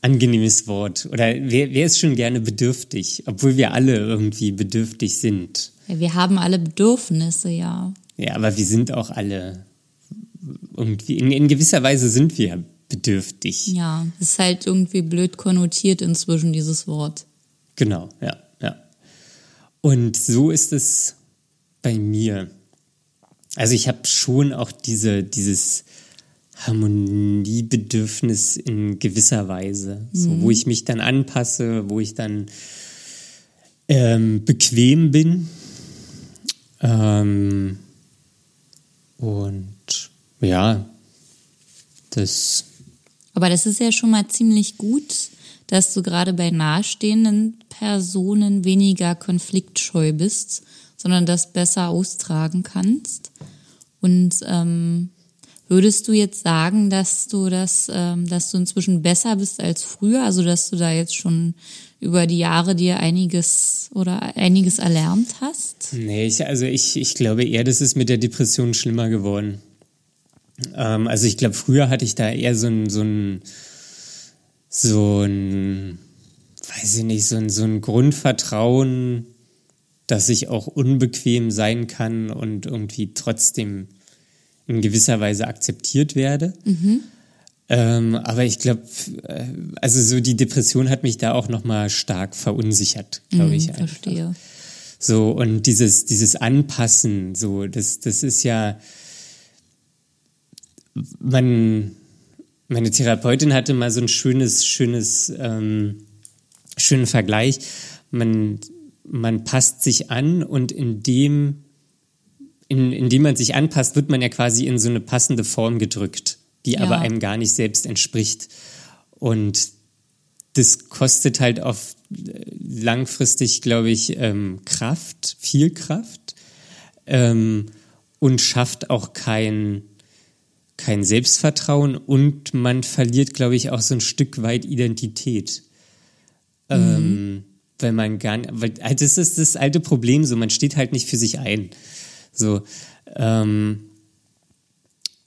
A: angenehmes Wort. Oder wer, wer ist schon gerne bedürftig, obwohl wir alle irgendwie bedürftig sind?
B: Wir haben alle Bedürfnisse, ja.
A: Ja, aber wir sind auch alle irgendwie, in, in gewisser Weise sind wir bedürftig.
B: Ja, ist halt irgendwie blöd konnotiert inzwischen, dieses Wort.
A: Genau, ja, ja. Und so ist es bei mir. Also ich habe schon auch diese, dieses Harmoniebedürfnis in gewisser Weise, mhm. so, wo ich mich dann anpasse, wo ich dann ähm, bequem bin. Ähm, und ja, das.
B: Aber das ist ja schon mal ziemlich gut, dass du gerade bei nahestehenden Personen weniger konfliktscheu bist, sondern das besser austragen kannst. Und ähm, würdest du jetzt sagen, dass du das, ähm, dass du inzwischen besser bist als früher, also dass du da jetzt schon über die Jahre dir einiges oder einiges erlernt hast?
A: Nee, ich, also ich, ich glaube eher, das ist mit der Depression schlimmer geworden. Ähm, also ich glaube, früher hatte ich da eher so ein, so ein so ein, weiß ich nicht, so ein, so ein Grundvertrauen, dass ich auch unbequem sein kann und irgendwie trotzdem in gewisser Weise akzeptiert werde. Mhm. Ähm, aber ich glaube, äh, also so die Depression hat mich da auch nochmal stark verunsichert, glaube mhm, ich. Einfach. Verstehe. So, und dieses, dieses Anpassen, so, das, das ist ja, man, meine Therapeutin hatte mal so ein schönes, schönes, ähm, schönen Vergleich. Man, man passt sich an und indem, in, indem man sich anpasst, wird man ja quasi in so eine passende Form gedrückt, die
B: Ja.
A: aber einem gar nicht selbst entspricht. Und das kostet halt auf äh, langfristig, glaube ich, ähm, Kraft, viel Kraft ähm, und schafft auch kein, kein Selbstvertrauen und man verliert, glaube ich, auch so ein Stück weit Identität. Ähm, weil man gar nicht, weil halt das ist das alte Problem so, man steht halt nicht für sich ein. So, ähm,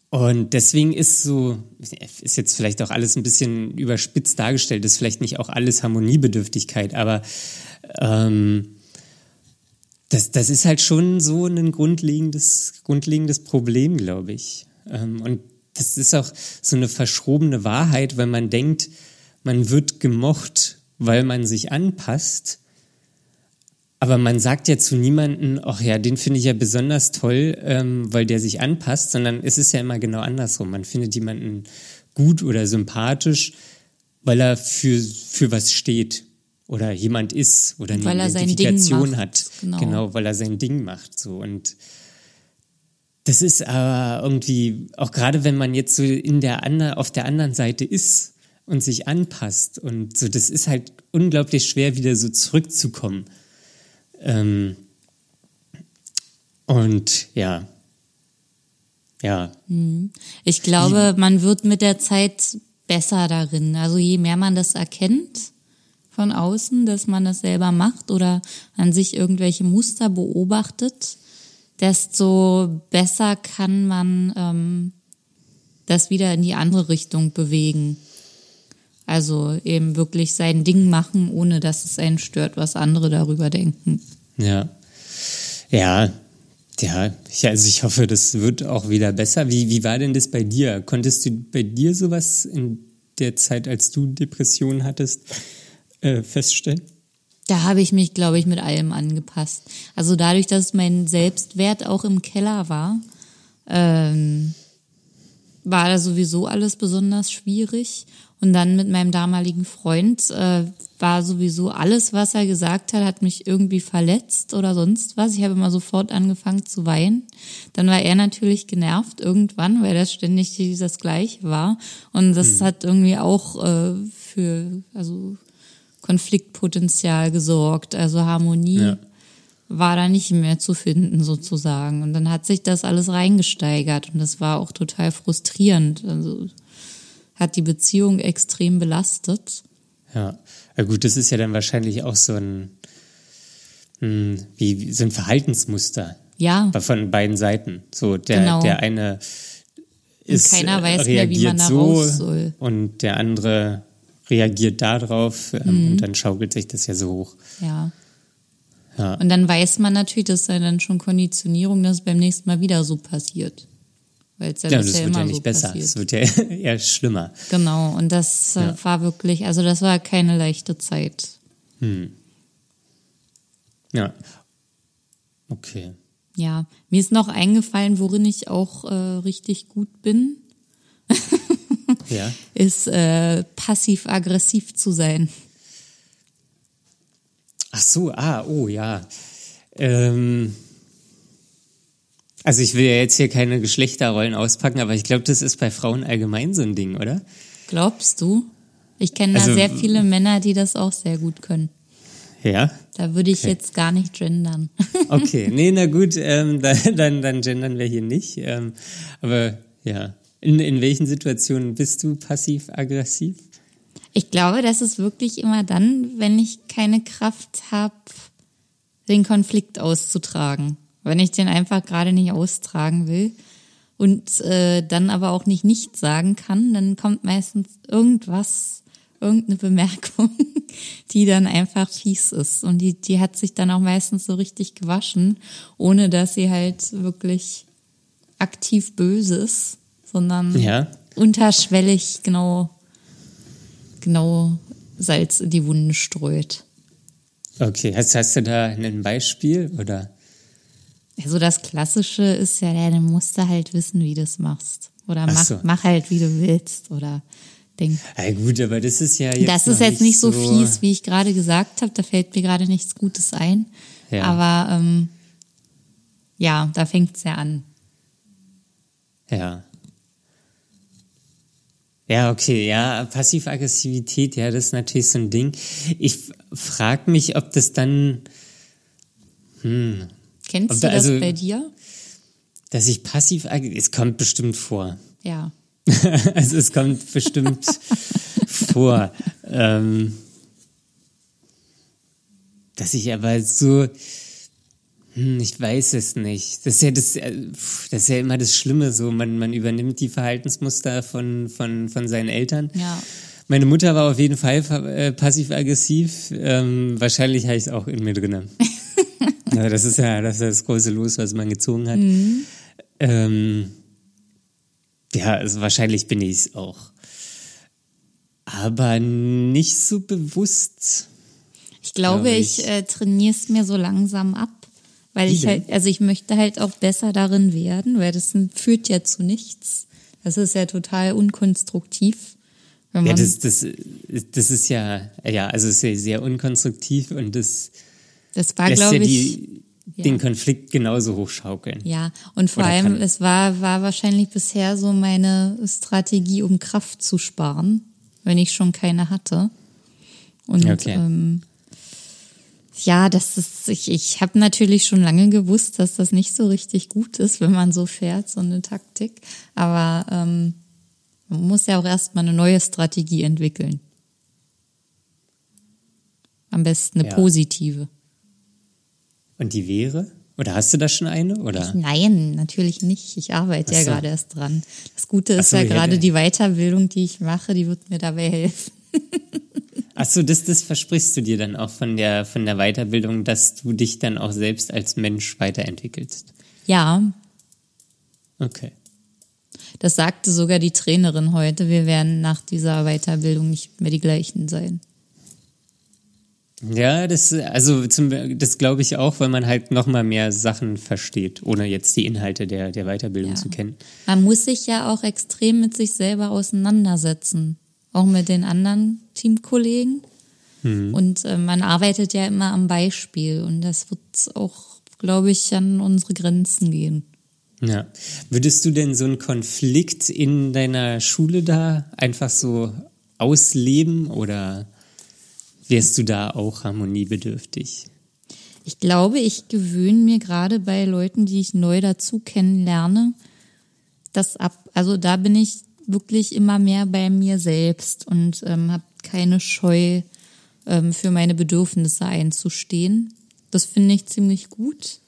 A: und deswegen ist so, ist jetzt vielleicht auch alles ein bisschen überspitzt dargestellt, ist vielleicht nicht auch alles Harmoniebedürftigkeit, aber ähm, das, das ist halt schon so ein grundlegendes, grundlegendes Problem, glaube ich. Ähm, und das ist auch so eine verschrobene Wahrheit, weil man denkt, man wird gemocht, weil man sich anpasst. Aber man sagt ja zu niemanden, ach ja, den finde ich ja besonders toll, ähm, weil der sich anpasst, sondern es ist ja immer genau andersrum. Man findet jemanden gut oder sympathisch, weil er für, für was steht oder jemand ist oder eine
B: Weil er
A: Identifikation
B: macht,
A: hat.
B: genau.
A: genau, weil er sein Ding macht. So und das ist aber irgendwie, auch gerade wenn man jetzt so in der ander, auf der anderen Seite ist und sich anpasst und so, das ist halt unglaublich schwer, wieder so zurückzukommen. Ähm, und ja, ja,
B: Ich glaube, man wird mit der Zeit besser darin. Also je mehr man das erkennt von außen, dass man das selber macht oder an sich irgendwelche Muster beobachtet, desto besser kann man ähm, das wieder in die andere Richtung bewegen. Also eben wirklich sein Ding machen, ohne dass es einen stört, was andere darüber denken.
A: ja, ja, ja. Ich, also ich hoffe, das wird auch wieder besser. Wie, wie war denn das bei dir? Konntest du bei dir sowas in der Zeit, als du Depressionen hattest, äh, feststellen?
B: Da habe ich mich, glaube ich, mit allem angepasst. Also dadurch, dass mein Selbstwert auch im Keller war, ähm, war da sowieso alles besonders schwierig. Und dann mit meinem damaligen Freund äh, war sowieso alles, was er gesagt hat, hat mich irgendwie verletzt oder sonst was. Ich habe immer sofort angefangen zu weinen. Dann war er natürlich genervt irgendwann, weil das ständig dieses Gleiche war. Und das hat irgendwie auch äh, für also Konfliktpotenzial gesorgt. Also Harmonie
A: Ja.
B: War da nicht mehr zu finden sozusagen. Und dann hat sich das alles reingesteigert und das war auch total frustrierend. Also hat die Beziehung extrem belastet.
A: Ja. ja, gut, das ist ja dann wahrscheinlich auch so ein, hm, wie, so ein Verhaltensmuster
B: Ja,
A: von beiden Seiten. So der,
B: Genau.
A: der eine ist,
B: keiner
A: äh,
B: weiß mehr, wie
A: reagiert
B: man da
A: so
B: raus soll.
A: und der andere reagiert darauf ähm,
B: Mhm.
A: und dann schaukelt sich das ja so hoch.
B: ja.
A: Ja.
B: Und dann weiß man natürlich, das ja dann schon Konditionierung, dass es beim nächsten Mal wieder so passiert. Weil es ja,
A: Ja, das wird ja nicht
B: so
A: besser.
B: passiert.
A: Es wird ja eher schlimmer.
B: Genau, und das äh,
A: Ja.
B: war wirklich, also das war keine leichte Zeit.
A: Ja. Okay.
B: Ja, mir ist noch eingefallen, worin ich auch äh, richtig gut bin,
A: Ja.
B: ist äh, passiv-aggressiv zu sein.
A: Ach so, ah, oh ja. Ähm, also ich will ja jetzt hier keine Geschlechterrollen auspacken, aber ich glaube, das ist bei Frauen allgemein so ein Ding, oder?
B: Glaubst du? Ich kenne da
A: Also,
B: sehr viele Männer, die das auch sehr gut können.
A: Ja.
B: Da würde ich
A: Okay.
B: jetzt gar nicht gendern.
A: Okay, nee, na gut, ähm, dann, dann, dann gendern wir hier nicht. Ähm, aber ja, in, in welchen Situationen bist du passiv-aggressiv?
B: Ich glaube, das ist wirklich immer dann, wenn ich keine Kraft habe, den Konflikt auszutragen. Wenn ich den einfach gerade nicht austragen will und äh, dann aber auch nicht nichts sagen kann, dann kommt meistens irgendwas, irgendeine Bemerkung, die dann einfach fies ist. Und die, die hat sich dann auch meistens so richtig gewaschen, ohne dass sie halt wirklich aktiv böse ist, sondern
A: Ja.
B: unterschwellig genau, genau Salz in die Wunden streut.
A: Okay, hast, hast du da ein Beispiel oder?
B: Also das Klassische ist ja, dann musst du halt wissen, wie du es machst. Oder
A: Ach
B: mach,
A: so.
B: mach halt, wie du willst. Oder denk.
A: Ja, gut, aber das ist ja jetzt.
B: das ist jetzt nicht so fies, wie ich gerade gesagt habe. Da fällt mir gerade nichts Gutes ein.
A: Ja.
B: Aber ähm, ja, da fängt's ja an.
A: Ja. Ja, okay, ja, Passiv-Aggressivität, ja, das ist natürlich so ein Ding. Ich frage mich, ob das dann,
B: Kennst
A: Und
B: du
A: da-
B: das
A: also-
B: bei dir?
A: dass ich passiv, es kommt bestimmt vor.
B: Ja.
A: also es kommt bestimmt vor. Ähm, dass ich aber so, hm, ich weiß es nicht. Das ist ja das, äh, das ist ja immer das Schlimme so. Man, man übernimmt die Verhaltensmuster von, von, von seinen Eltern.
B: Ja.
A: Meine Mutter war auf jeden Fall äh, passiv-aggressiv. Ähm, wahrscheinlich habe ich es auch in mir drin. ja, das ist ja das, ist das große Los, was man gezogen hat. Ähm, ja, also wahrscheinlich bin ich es auch. Aber nicht so bewusst.
B: Ich glaube,
A: Glaube
B: ich,
A: ich.
B: äh, trainiere es mir so langsam ab. Weil
A: Wie
B: ich
A: denn?
B: halt, also ich möchte halt auch besser darin werden, weil das führt ja zu nichts. Das ist ja total unkonstruktiv. Wenn
A: Ja, das, das, das ist ja, ja, also es ist ja sehr unkonstruktiv und das
B: das war,
A: lässt ja
B: glaube ich,
A: die,
B: ja.
A: den Konflikt genauso hochschaukeln.
B: Ja, und vor
A: Oder
B: allem,
A: kann-
B: es war, war wahrscheinlich bisher so meine Strategie, um Kraft zu sparen, wenn ich schon keine hatte. Und
A: Okay.
B: ähm, ja, das ist, ich, ich habe natürlich schon lange gewusst, dass das nicht so richtig gut ist, wenn man so fährt, so eine Taktik. Aber ähm, man muss ja auch erstmal eine neue Strategie entwickeln. Am besten eine
A: Ja.
B: positive.
A: Und die wäre? Oder hast du da schon eine? Oder?
B: Nein, natürlich nicht. Ich arbeite
A: Ach
B: ja
A: so.
B: gerade erst dran. Das Gute ist
A: so,
B: ja gerade die Weiterbildung, die ich mache, die wird mir dabei helfen.
A: Achso, das, das versprichst du dir dann auch von der, von der Weiterbildung, dass du dich dann auch selbst als Mensch weiterentwickelst.
B: Ja,
A: Okay.
B: das sagte sogar die Trainerin heute. Wir werden nach dieser Weiterbildung nicht mehr die gleichen sein.
A: Ja, das, also zum, das glaube ich auch, weil man halt noch mal mehr Sachen versteht, ohne jetzt die Inhalte der, der Weiterbildung
B: Ja.
A: zu kennen.
B: Man muss sich ja auch extrem mit sich selber auseinandersetzen. Auch mit den anderen Teamkollegen. Und äh, man arbeitet ja immer am Beispiel. Und das wird auch, glaube ich, an unsere Grenzen gehen.
A: Ja. Würdest du denn so einen Konflikt in deiner Schule da einfach so ausleben oder wärst du da auch harmoniebedürftig?
B: Ich glaube, ich gewöhne mir gerade bei Leuten, die ich neu dazu kennenlerne, das ab. Also da bin ich wirklich immer mehr bei mir selbst und ähm, habe keine Scheu, ähm, für meine Bedürfnisse einzustehen. Das finde ich ziemlich gut.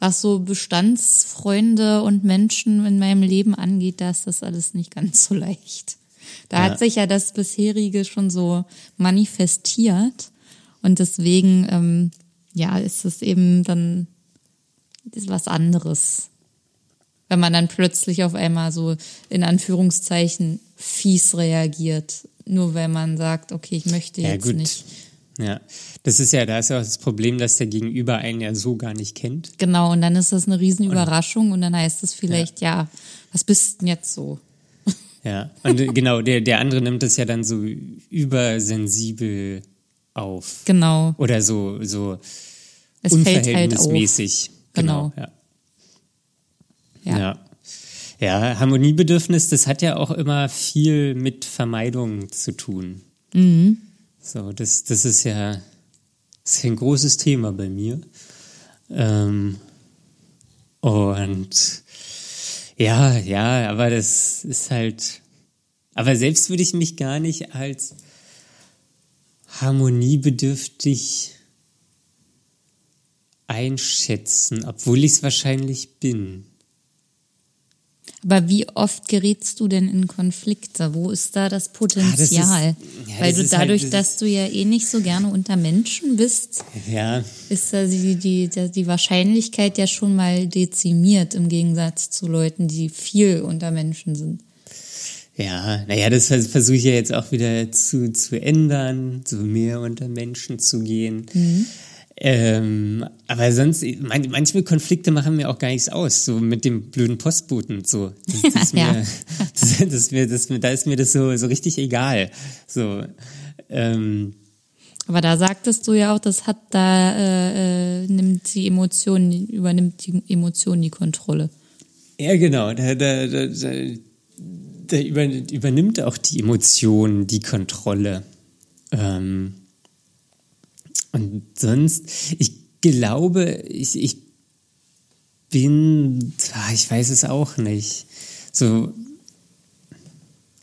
B: Was so Bestandsfreunde und Menschen in meinem Leben angeht, da ist das alles nicht ganz so leicht. Da
A: Ja.
B: hat sich ja das bisherige schon so manifestiert und deswegen ähm, ja ist es eben dann ist was anderes, wenn man dann plötzlich auf einmal so in Anführungszeichen fies reagiert, nur weil man sagt, okay, ich möchte
A: Ja,
B: jetzt
A: gut.
B: nicht.
A: Ja, das ist ja, da ist ja auch das Problem, dass der Gegenüber einen ja so gar nicht kennt.
B: Genau, und dann ist das eine Riesenüberraschung und dann heißt es vielleicht, ja, was bist denn jetzt so?
A: Ja, und äh, genau, der, der andere nimmt das ja dann so übersensibel auf.
B: Genau,
A: Oder so, so
B: es fällt halt auf.
A: unverhältnismäßig.
B: Genau.
A: ja.
B: Ja.
A: Ja. Ja, Harmoniebedürfnis, das hat ja auch immer viel mit Vermeidung zu tun.
B: Mhm.
A: So, das, das ist ja, das ist ein großes Thema bei mir. Ähm, und ja, ja, aber das ist halt, aber selbst würde ich mich gar nicht als harmoniebedürftig einschätzen, obwohl ich es wahrscheinlich bin.
B: Aber wie oft gerätst du denn in Konflikte? Wo ist da das Potenzial?
A: ja,
B: Weil
A: das
B: du
A: ist halt-
B: dadurch,
A: das
B: dass
A: ist-
B: du ja eh nicht so gerne unter Menschen bist,
A: Ja,
B: ist da die, die, die, Wahrscheinlichkeit ja schon mal dezimiert im Gegensatz zu Leuten, die viel unter Menschen sind.
A: Ja, naja, das vers- versuche ich ja jetzt auch wieder zu, zu ändern, so mehr unter Menschen zu gehen. Ähm, aber sonst, man, manchmal Konflikte machen mir auch gar nichts aus, so mit dem blöden Postboten. So. Das, das ist
B: Ja.
A: mir, das, das, mir, das, da ist mir das so, so richtig egal. So, ähm,
B: Aber da sagtest du ja auch, das hat da äh, äh, nimmt die Emotion, übernimmt die Emotion die Kontrolle.
A: ja, genau. Da, da, da, da, da über, übernimmt auch die Emotion die Kontrolle. Ähm, und sonst, ich glaube, ich, ich bin, ah, ich weiß es auch nicht. So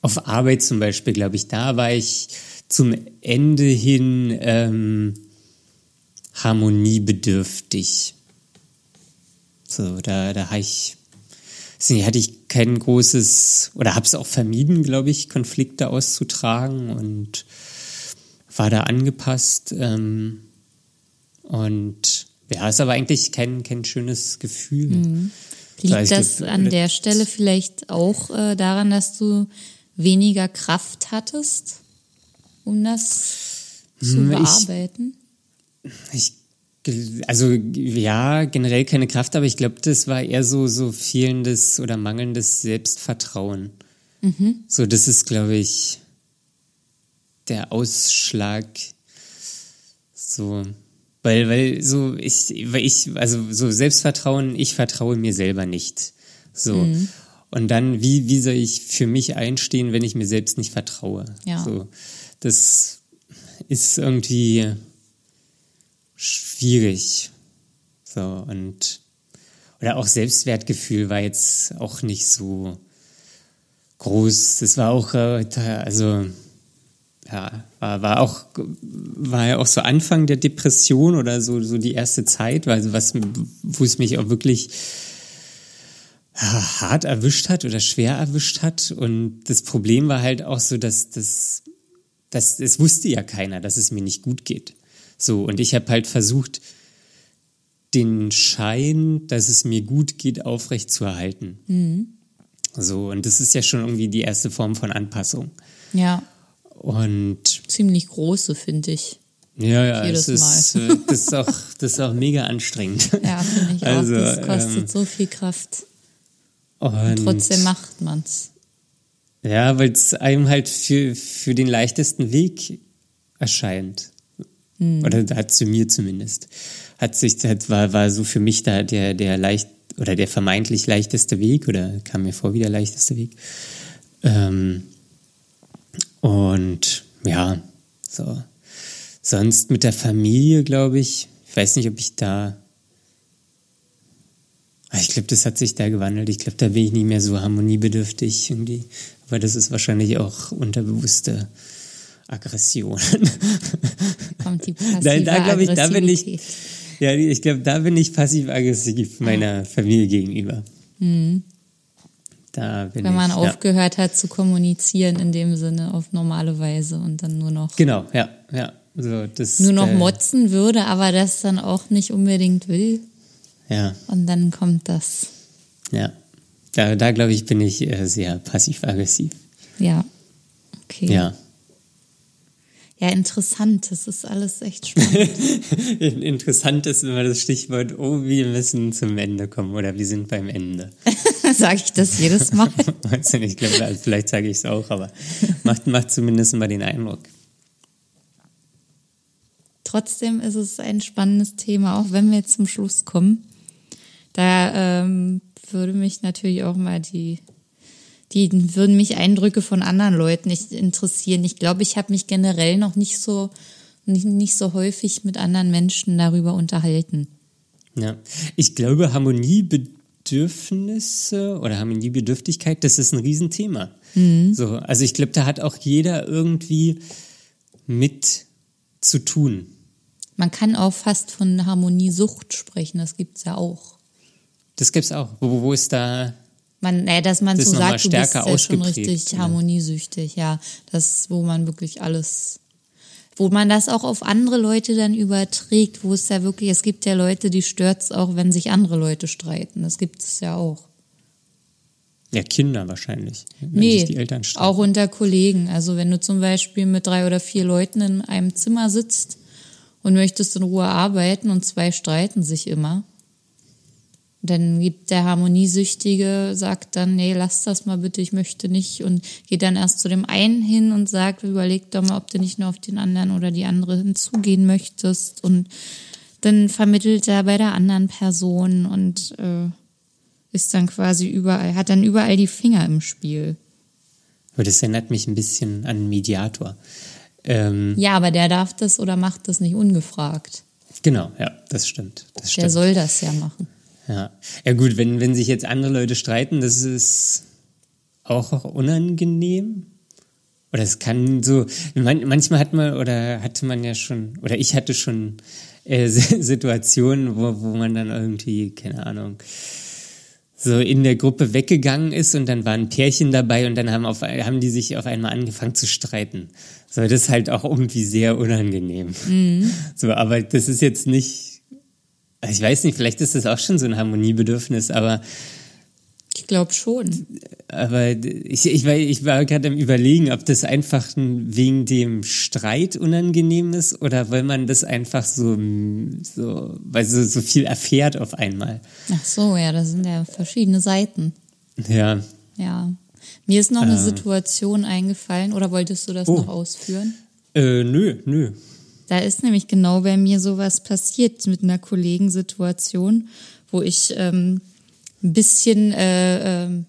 A: auf Arbeit zum Beispiel, glaube ich, da war ich zum Ende hin ähm, harmoniebedürftig. So, da, da habe ich, nicht, hatte ich kein großes, oder habe es auch vermieden, glaube ich, Konflikte auszutragen und war da angepasst. Ähm, und ja, ist aber eigentlich kein, kein schönes Gefühl.
B: Mhm. Liegt das an der Stelle vielleicht auch äh, daran, dass du weniger Kraft hattest, um das zu
A: Hm, ich-
B: bearbeiten?
A: Ich, also ja, generell keine Kraft, aber ich glaube, das war eher so, so fehlendes oder mangelndes Selbstvertrauen. So, das ist, glaube ich, der Ausschlag. So, weil, weil so ich, weil ich, also so Selbstvertrauen, ich vertraue mir selber nicht. So. Und dann, wie, wie soll ich für mich einstehen, wenn ich mir selbst nicht vertraue?
B: Ja.
A: So, das ist irgendwie schwierig. So, und oder auch Selbstwertgefühl war jetzt auch nicht so groß. Das war auch, äh, also ja, war, war auch, war ja auch so Anfang der Depression oder so, so die erste Zeit, also was, wo es mich auch wirklich hart erwischt hat oder schwer erwischt hat. Und das Problem war halt auch so, dass das, das, es wusste ja keiner, dass es mir nicht gut geht. So, und ich habe halt versucht, den Schein, dass es mir gut geht, aufrechtzuerhalten. So, und das ist ja schon irgendwie die erste Form von Anpassung.
B: Ja,
A: Und
B: ziemlich große, finde ich.
A: ja, ja,
B: Jedes
A: es ist, äh, das ist auch, das ist auch mega anstrengend.
B: Ja, finde ich
A: Also,
B: auch. Das kostet
A: ähm,
B: so viel Kraft.
A: Und
B: Trotzdem macht man's.
A: Ja, weil es einem halt für, für den leichtesten Weg erscheint. Oder hat zu mir zumindest. Hat sich, hat, war, war so für mich da der, der leicht, oder der vermeintlich leichteste Weg, oder kam mir vor wie der leichteste Weg. Ähm, und ja, so. Sonst mit der Familie, glaube ich, ich weiß nicht, ob ich da. Ah, Ich glaube, das hat sich da gewandelt. Ich glaube, da bin ich nicht mehr so harmoniebedürftig irgendwie. Aber das ist wahrscheinlich auch unterbewusste Aggression.
B: Kommt die passive
A: da da glaube ich, da bin ich, ja, ich glaube, da bin ich passiv-aggressiv meiner Familie gegenüber. Da bin
B: Wenn man
A: ich, ja.
B: aufgehört hat zu kommunizieren in dem Sinne auf normale Weise und dann nur noch
A: Genau, ja, ja. So, das,
B: nur noch
A: äh,
B: motzen würde, aber das dann auch nicht unbedingt will.
A: Ja,
B: Und dann kommt das.
A: ja. Da, da glaube ich, bin ich äh, sehr passiv-aggressiv.
B: Ja. Okay.
A: Ja.
B: Ja, interessant. Das ist alles echt spannend.
A: Interessant ist immer das Stichwort, oh, wir müssen zum Ende kommen oder wir sind beim Ende.
B: Sage ich das jedes Mal?
A: Weiß ich nicht, also vielleicht sage ich es auch, aber macht, macht zumindest mal den Eindruck.
B: Trotzdem ist es ein spannendes Thema, auch wenn wir jetzt zum Schluss kommen. Da ähm, würde mich natürlich auch mal die, die würden mich Eindrücke von anderen Leuten nicht interessieren. Ich glaube, ich habe mich generell noch nicht so nicht, nicht so häufig mit anderen Menschen darüber unterhalten.
A: Ja. Ich glaube, Harmoniebedürfnisse oder Harmoniebedürftigkeit, das ist ein Riesenthema. So, also ich glaube, da hat auch jeder irgendwie mit zu tun.
B: Man kann auch fast von Harmoniesucht sprechen, das gibt's ja auch.
A: Das gibt's auch. Wo, wo ist da
B: Man, äh, dass man
A: Das
B: so sagt, du bist ja schon richtig
A: ja.
B: harmoniesüchtig, ja. Das, wo man wirklich alles, wo man das auch auf andere Leute dann überträgt, wo es ja wirklich, es gibt ja Leute, die stört's auch, wenn sich andere Leute streiten. Das gibt es ja auch.
A: ja, Kinder wahrscheinlich, wenn
B: Nee,
A: sich die Eltern streiten.
B: auch unter Kollegen. Also wenn du zum Beispiel mit drei oder vier Leuten in einem Zimmer sitzt und möchtest in Ruhe arbeiten und zwei streiten sich immer. Dann gibt der Harmoniesüchtige, sagt dann, nee, lass das mal bitte, ich möchte nicht und geht dann erst zu dem einen hin und sagt, überleg doch mal, ob du nicht nur auf den anderen oder die andere hinzugehen möchtest und dann vermittelt er bei der anderen Person und äh, ist dann quasi überall, hat dann überall die Finger im Spiel.
A: Aber das erinnert mich ein bisschen an einen Mediator. Ähm,
B: Ja, aber der darf das oder macht das nicht ungefragt.
A: genau, ja, das stimmt. Das
B: Der
A: stimmt.
B: soll das ja machen.
A: Ja, ja gut, wenn, wenn sich jetzt andere Leute streiten, das ist auch unangenehm. Oder es kann so, man, manchmal hat man oder hatte man ja schon, oder ich hatte schon äh, Situationen, wo, wo man dann irgendwie, keine Ahnung, so in der Gruppe weggegangen ist und dann war ein Pärchen dabei und dann haben, auf, haben die sich auf einmal angefangen zu streiten. So, das ist halt auch irgendwie sehr unangenehm. So, aber das ist jetzt nicht, ich weiß nicht, vielleicht ist das auch schon so ein Harmoniebedürfnis, aber,
B: Ich glaube schon.
A: aber ich, ich, war, ich war gerade am Überlegen, ob das einfach wegen dem Streit unangenehm ist oder weil man das einfach so, so weil so, so viel erfährt auf einmal.
B: Ach so, ja, das sind ja verschiedene Seiten.
A: Ja.
B: Ja. Mir ist noch eine
A: Ähm.
B: Situation eingefallen, oder wolltest du das
A: Oh.
B: noch ausführen?
A: Äh, nö, nö.
B: Da ist nämlich genau bei mir sowas passiert mit einer Kollegensituation, wo ich ähm, ein bisschen, äh, ähm,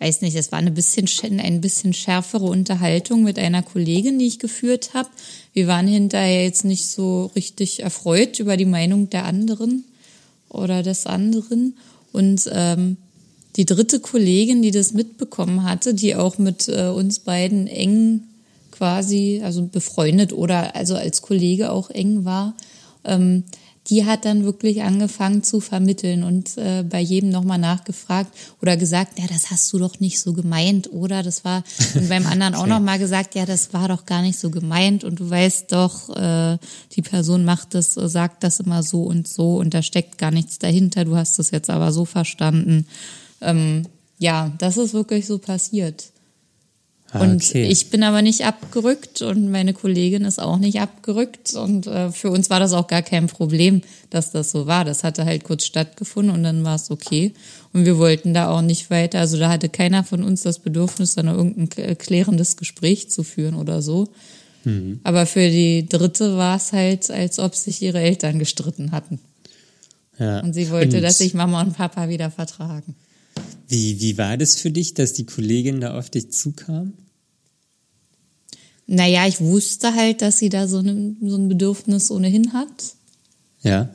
B: weiß nicht, es war eine bisschen, sch- ein bisschen schärfere Unterhaltung mit einer Kollegin, die ich geführt habe. Wir waren hinterher jetzt nicht so richtig erfreut über die Meinung der anderen oder des anderen. Und ähm, die dritte Kollegin, die das mitbekommen hatte, die auch mit äh, uns beiden eng quasi, also befreundet oder also als Kollege auch eng war, ähm, die hat dann wirklich angefangen zu vermitteln und äh, bei jedem nochmal nachgefragt oder gesagt, ja, das hast du doch nicht so gemeint, oder das war, und beim anderen auch nochmal gesagt, ja, das war doch gar nicht so gemeint und du weißt doch, äh, die Person macht das, äh, sagt das immer so und so und da steckt gar nichts dahinter, du hast es jetzt aber so verstanden. Ähm, ja, das ist wirklich so passiert.
A: Ah,
B: Und
A: okay.
B: ich bin aber nicht abgerückt und meine Kollegin ist auch nicht abgerückt. Und äh, für uns war das auch gar kein Problem, dass das so war. Das hatte halt kurz stattgefunden und dann war es okay. Und wir wollten da auch nicht weiter. Also da hatte keiner von uns das Bedürfnis, dann irgendein k- klärendes Gespräch zu führen oder so.
A: Mhm.
B: Aber für die dritte war es halt, als ob sich ihre Eltern gestritten hatten.
A: ja.
B: Und sie wollte,
A: Und
B: dass sich Mama und Papa wieder vertragen.
A: Wie, wie war das für dich, dass die Kollegin da auf dich zukam?
B: Naja, ich wusste halt, dass sie da so, ne, so ein Bedürfnis ohnehin hat.
A: Ja.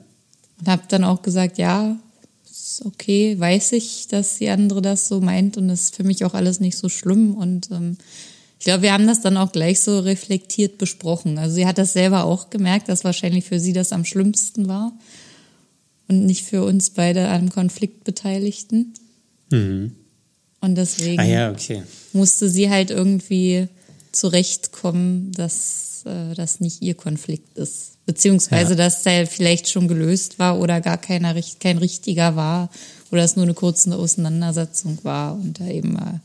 B: Und habe dann auch gesagt, ja, ist okay, weiß ich, dass die andere das so meint und das ist für mich auch alles nicht so schlimm. Und ähm, ich glaube, wir haben das dann auch gleich so reflektiert besprochen. Also sie hat das selber auch gemerkt, dass wahrscheinlich für sie das am schlimmsten war und nicht für uns beide am Konflikt Beteiligten.
A: Mhm.
B: Und deswegen
A: Ah ja, okay.
B: musste sie halt irgendwie zurechtkommen, dass äh, das nicht ihr Konflikt ist. Beziehungsweise,
A: Ja.
B: dass der vielleicht schon gelöst war oder gar keiner, kein richtiger war oder es nur eine kurze Auseinandersetzung war und da eben mal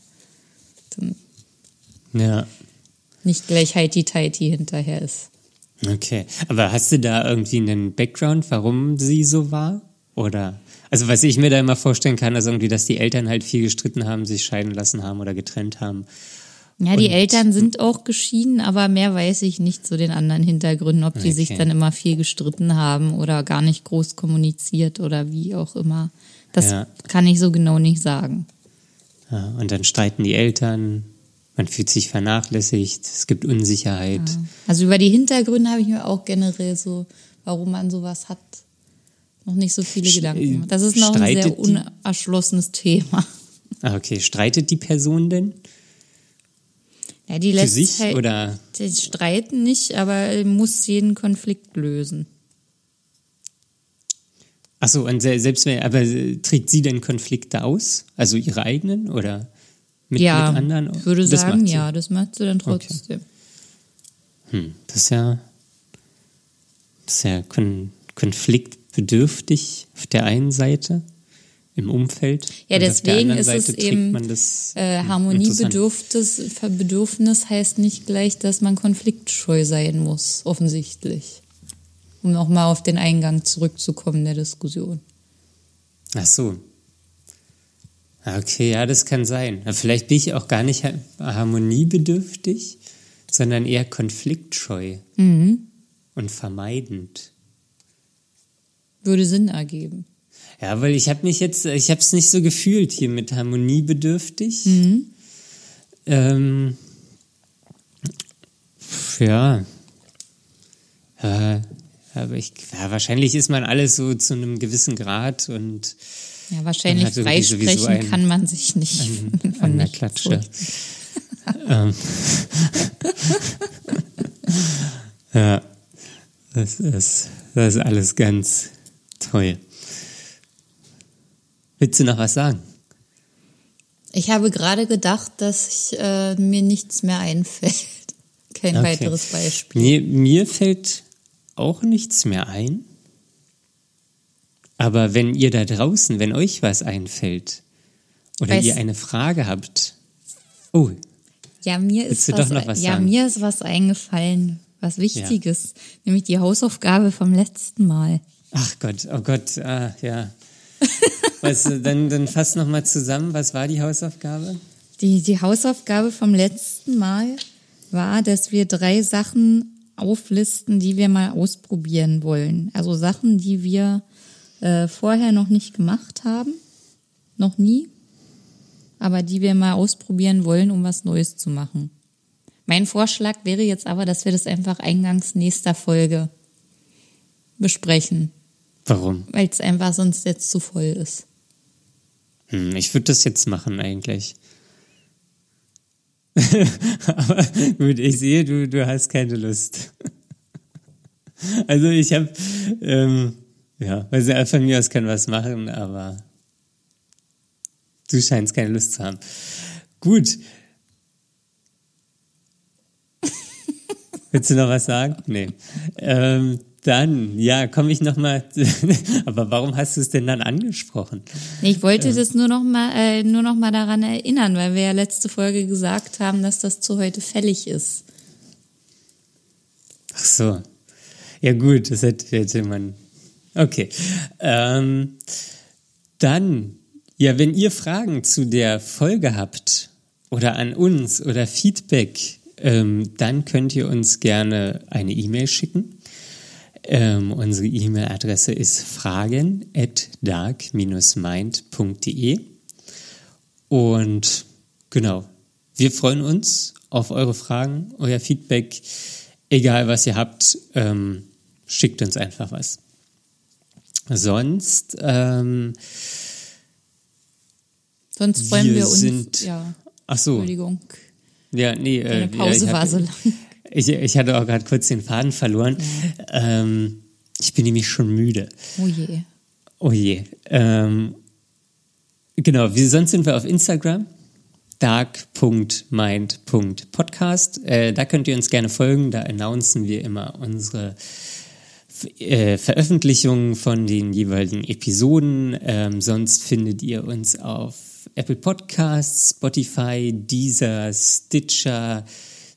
A: Ja.
B: nicht gleich heiti-teiti hinterher ist.
A: Okay. Aber hast du da irgendwie einen Background, warum sie so war? Oder? Also, was ich mir da immer vorstellen kann, ist irgendwie, dass die Eltern halt viel gestritten haben, sich scheiden lassen haben oder getrennt haben.
B: Ja, die
A: Und-
B: Eltern sind auch geschieden, aber mehr weiß ich nicht zu den anderen Hintergründen, ob die sich
A: Okay.
B: dann immer viel gestritten haben oder gar nicht groß kommuniziert oder wie auch immer. Das
A: Ja.
B: kann ich so genau nicht sagen.
A: Ja, und dann streiten die Eltern, man fühlt sich vernachlässigt, es gibt Unsicherheit.
B: Also über die Hintergründe habe ich mir auch generell so, warum man sowas hat, noch nicht so viele
A: Sch-
B: Gedanken. gemacht. Das ist noch ein sehr unerschlossenes Thema.
A: Ah, okay. Streitet die Person denn?
B: Ja, die
A: Für
B: lässt
A: sich
B: halt,
A: oder?
B: Die streiten nicht, aber muss jeden Konflikt lösen.
A: Achso, und se- selbst wenn, aber äh, trägt sie denn Konflikte aus? Also ihre eigenen oder mit,
B: ja,
A: mit anderen?
B: ich würde
A: Das
B: sagen, ja, das macht sie dann trotzdem.
A: Hm, das ist ja, das ist ja kon konfliktbedürftig auf der einen Seite im Umfeld.
B: Ja, deswegen ist es
A: Seite
B: eben
A: das,
B: äh,
A: hm,
B: Harmoniebedürfnis Bedürfnis heißt nicht gleich, dass man konfliktscheu sein muss, offensichtlich. Um nochmal auf den Eingang zurückzukommen der Diskussion.
A: Ach so. Okay, ja, das kann sein. Vielleicht bin ich auch gar nicht harmoniebedürftig, sondern eher konfliktscheu
B: Mhm.
A: und vermeidend.
B: Würde Sinn ergeben.
A: Ja, weil ich habe mich jetzt, ich habe es nicht so gefühlt hier mit harmoniebedürftig. Ähm, ja. ja. Aber ich, ja, wahrscheinlich ist man alles so zu einem gewissen Grad und
B: Ja, wahrscheinlich freisprechen
A: einen-
B: kann man sich nicht.
A: an, an der Klatsche. ähm. ja, das ist, das ist alles ganz toll. Willst du noch was sagen?
B: Ich habe gerade gedacht, dass ich, äh, mir nichts mehr einfällt. Kein
A: Okay.
B: weiteres Beispiel.
A: Mir, mir fällt auch nichts mehr ein. Aber wenn ihr da draußen, wenn euch was einfällt oder
B: Weiß-
A: ihr eine Frage habt, oh,
B: Ja, mir ist
A: du
B: was,
A: doch noch was
B: ja,
A: sagen?
B: mir ist was eingefallen, was Wichtiges, nämlich die Hausaufgabe vom letzten Mal.
A: Ach Gott, oh Gott, ah, ja. Was, dann, dann fass noch mal zusammen, was war die Hausaufgabe?
B: Die, die Hausaufgabe vom letzten Mal war, dass wir drei Sachen auflisten, die wir mal ausprobieren wollen. Also Sachen, die wir äh, vorher noch nicht gemacht haben, noch nie, aber die wir mal ausprobieren wollen, um was Neues zu machen. Mein Vorschlag wäre jetzt aber, dass wir das einfach eingangs nächster Folge besprechen,
A: Warum?
B: weil es einfach sonst jetzt zu voll ist.
A: Hm, ich würde das jetzt machen eigentlich. Aber gut, ich sehe, du, du hast keine Lust. Also ich habe, ähm, ja, also er von mir aus kann was machen, aber du scheinst keine Lust zu haben. Gut. Willst du noch was sagen? Nee. Ähm, dann, ja, komme ich noch mal. aber warum hast du es denn dann angesprochen?
B: Ich wollte das nur noch mal, äh, nur noch mal daran erinnern, weil wir ja letzte Folge gesagt haben, dass das zu heute fällig ist.
A: Ach so. Ja gut, das hätte, hätte man. Okay. Ähm, dann, ja, wenn ihr Fragen zu der Folge habt oder an uns oder Feedback, ähm, dann könnt ihr uns gerne eine E-Mail schicken. Ähm, unsere E-Mail-Adresse ist fragen at dark-mind.de und genau, wir freuen uns auf eure Fragen, euer Feedback, egal was ihr habt, ähm, schickt uns einfach was. Sonst, ähm,
B: Sonst freuen
A: Wir
B: wir, uns.
A: sind-
B: ja,
A: ach so,
B: Entschuldigung.
A: ja, nee, äh,
B: Deine Pause
A: ja, ich
B: war so lang.
A: Ich, ich hatte auch gerade kurz den Faden verloren. Ähm, ich bin nämlich schon müde.
B: Oh je.
A: Oh je. Ähm, genau, wie sonst sind wir auf Instagram. dark.mind.podcast. Äh, da könnt ihr uns gerne folgen. Da announcen wir immer unsere äh, Veröffentlichungen von den jeweiligen Episoden. Ähm, sonst findet ihr uns auf Apple Podcasts, Spotify, Deezer, Stitcher,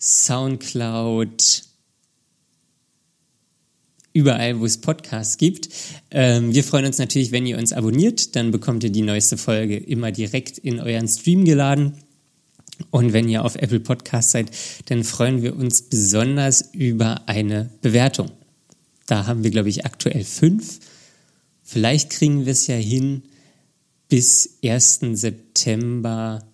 A: Soundcloud, überall, wo es Podcasts gibt. Ähm, wir freuen uns natürlich, wenn ihr uns abonniert, dann bekommt ihr die neueste Folge immer direkt in euren Stream geladen. Und wenn ihr auf Apple Podcast seid, dann freuen wir uns besonders über eine Bewertung. Da haben wir, glaube ich, aktuell fünf. Vielleicht kriegen wir es ja hin, bis 1. September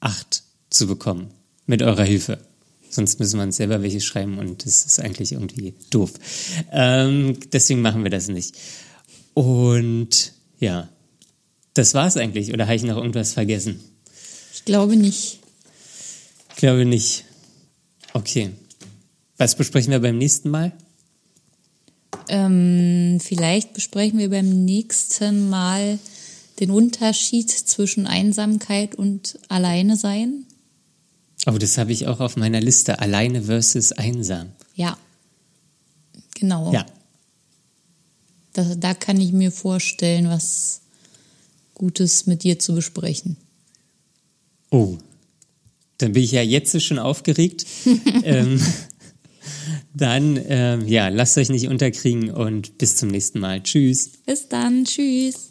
A: acht zu bekommen. Mit eurer Hilfe. Sonst müssen wir uns selber welche schreiben und das ist eigentlich irgendwie doof. Ähm, deswegen machen wir das nicht. Und ja, das war's eigentlich. Oder habe ich noch irgendwas vergessen?
B: Ich glaube nicht.
A: Ich glaube nicht. Okay. Was besprechen wir beim nächsten Mal?
B: Ähm, vielleicht besprechen wir beim nächsten Mal den Unterschied zwischen Einsamkeit und Alleine sein.
A: Oh, das habe ich auch auf meiner Liste. Alleine versus einsam.
B: Ja. Genau.
A: Ja.
B: Da, da kann ich mir vorstellen, was Gutes mit dir zu besprechen.
A: Oh, dann bin ich ja jetzt schon aufgeregt. ähm, Dann, äh, ja, lasst euch nicht unterkriegen und bis zum nächsten Mal. Tschüss.
B: Bis dann. Tschüss.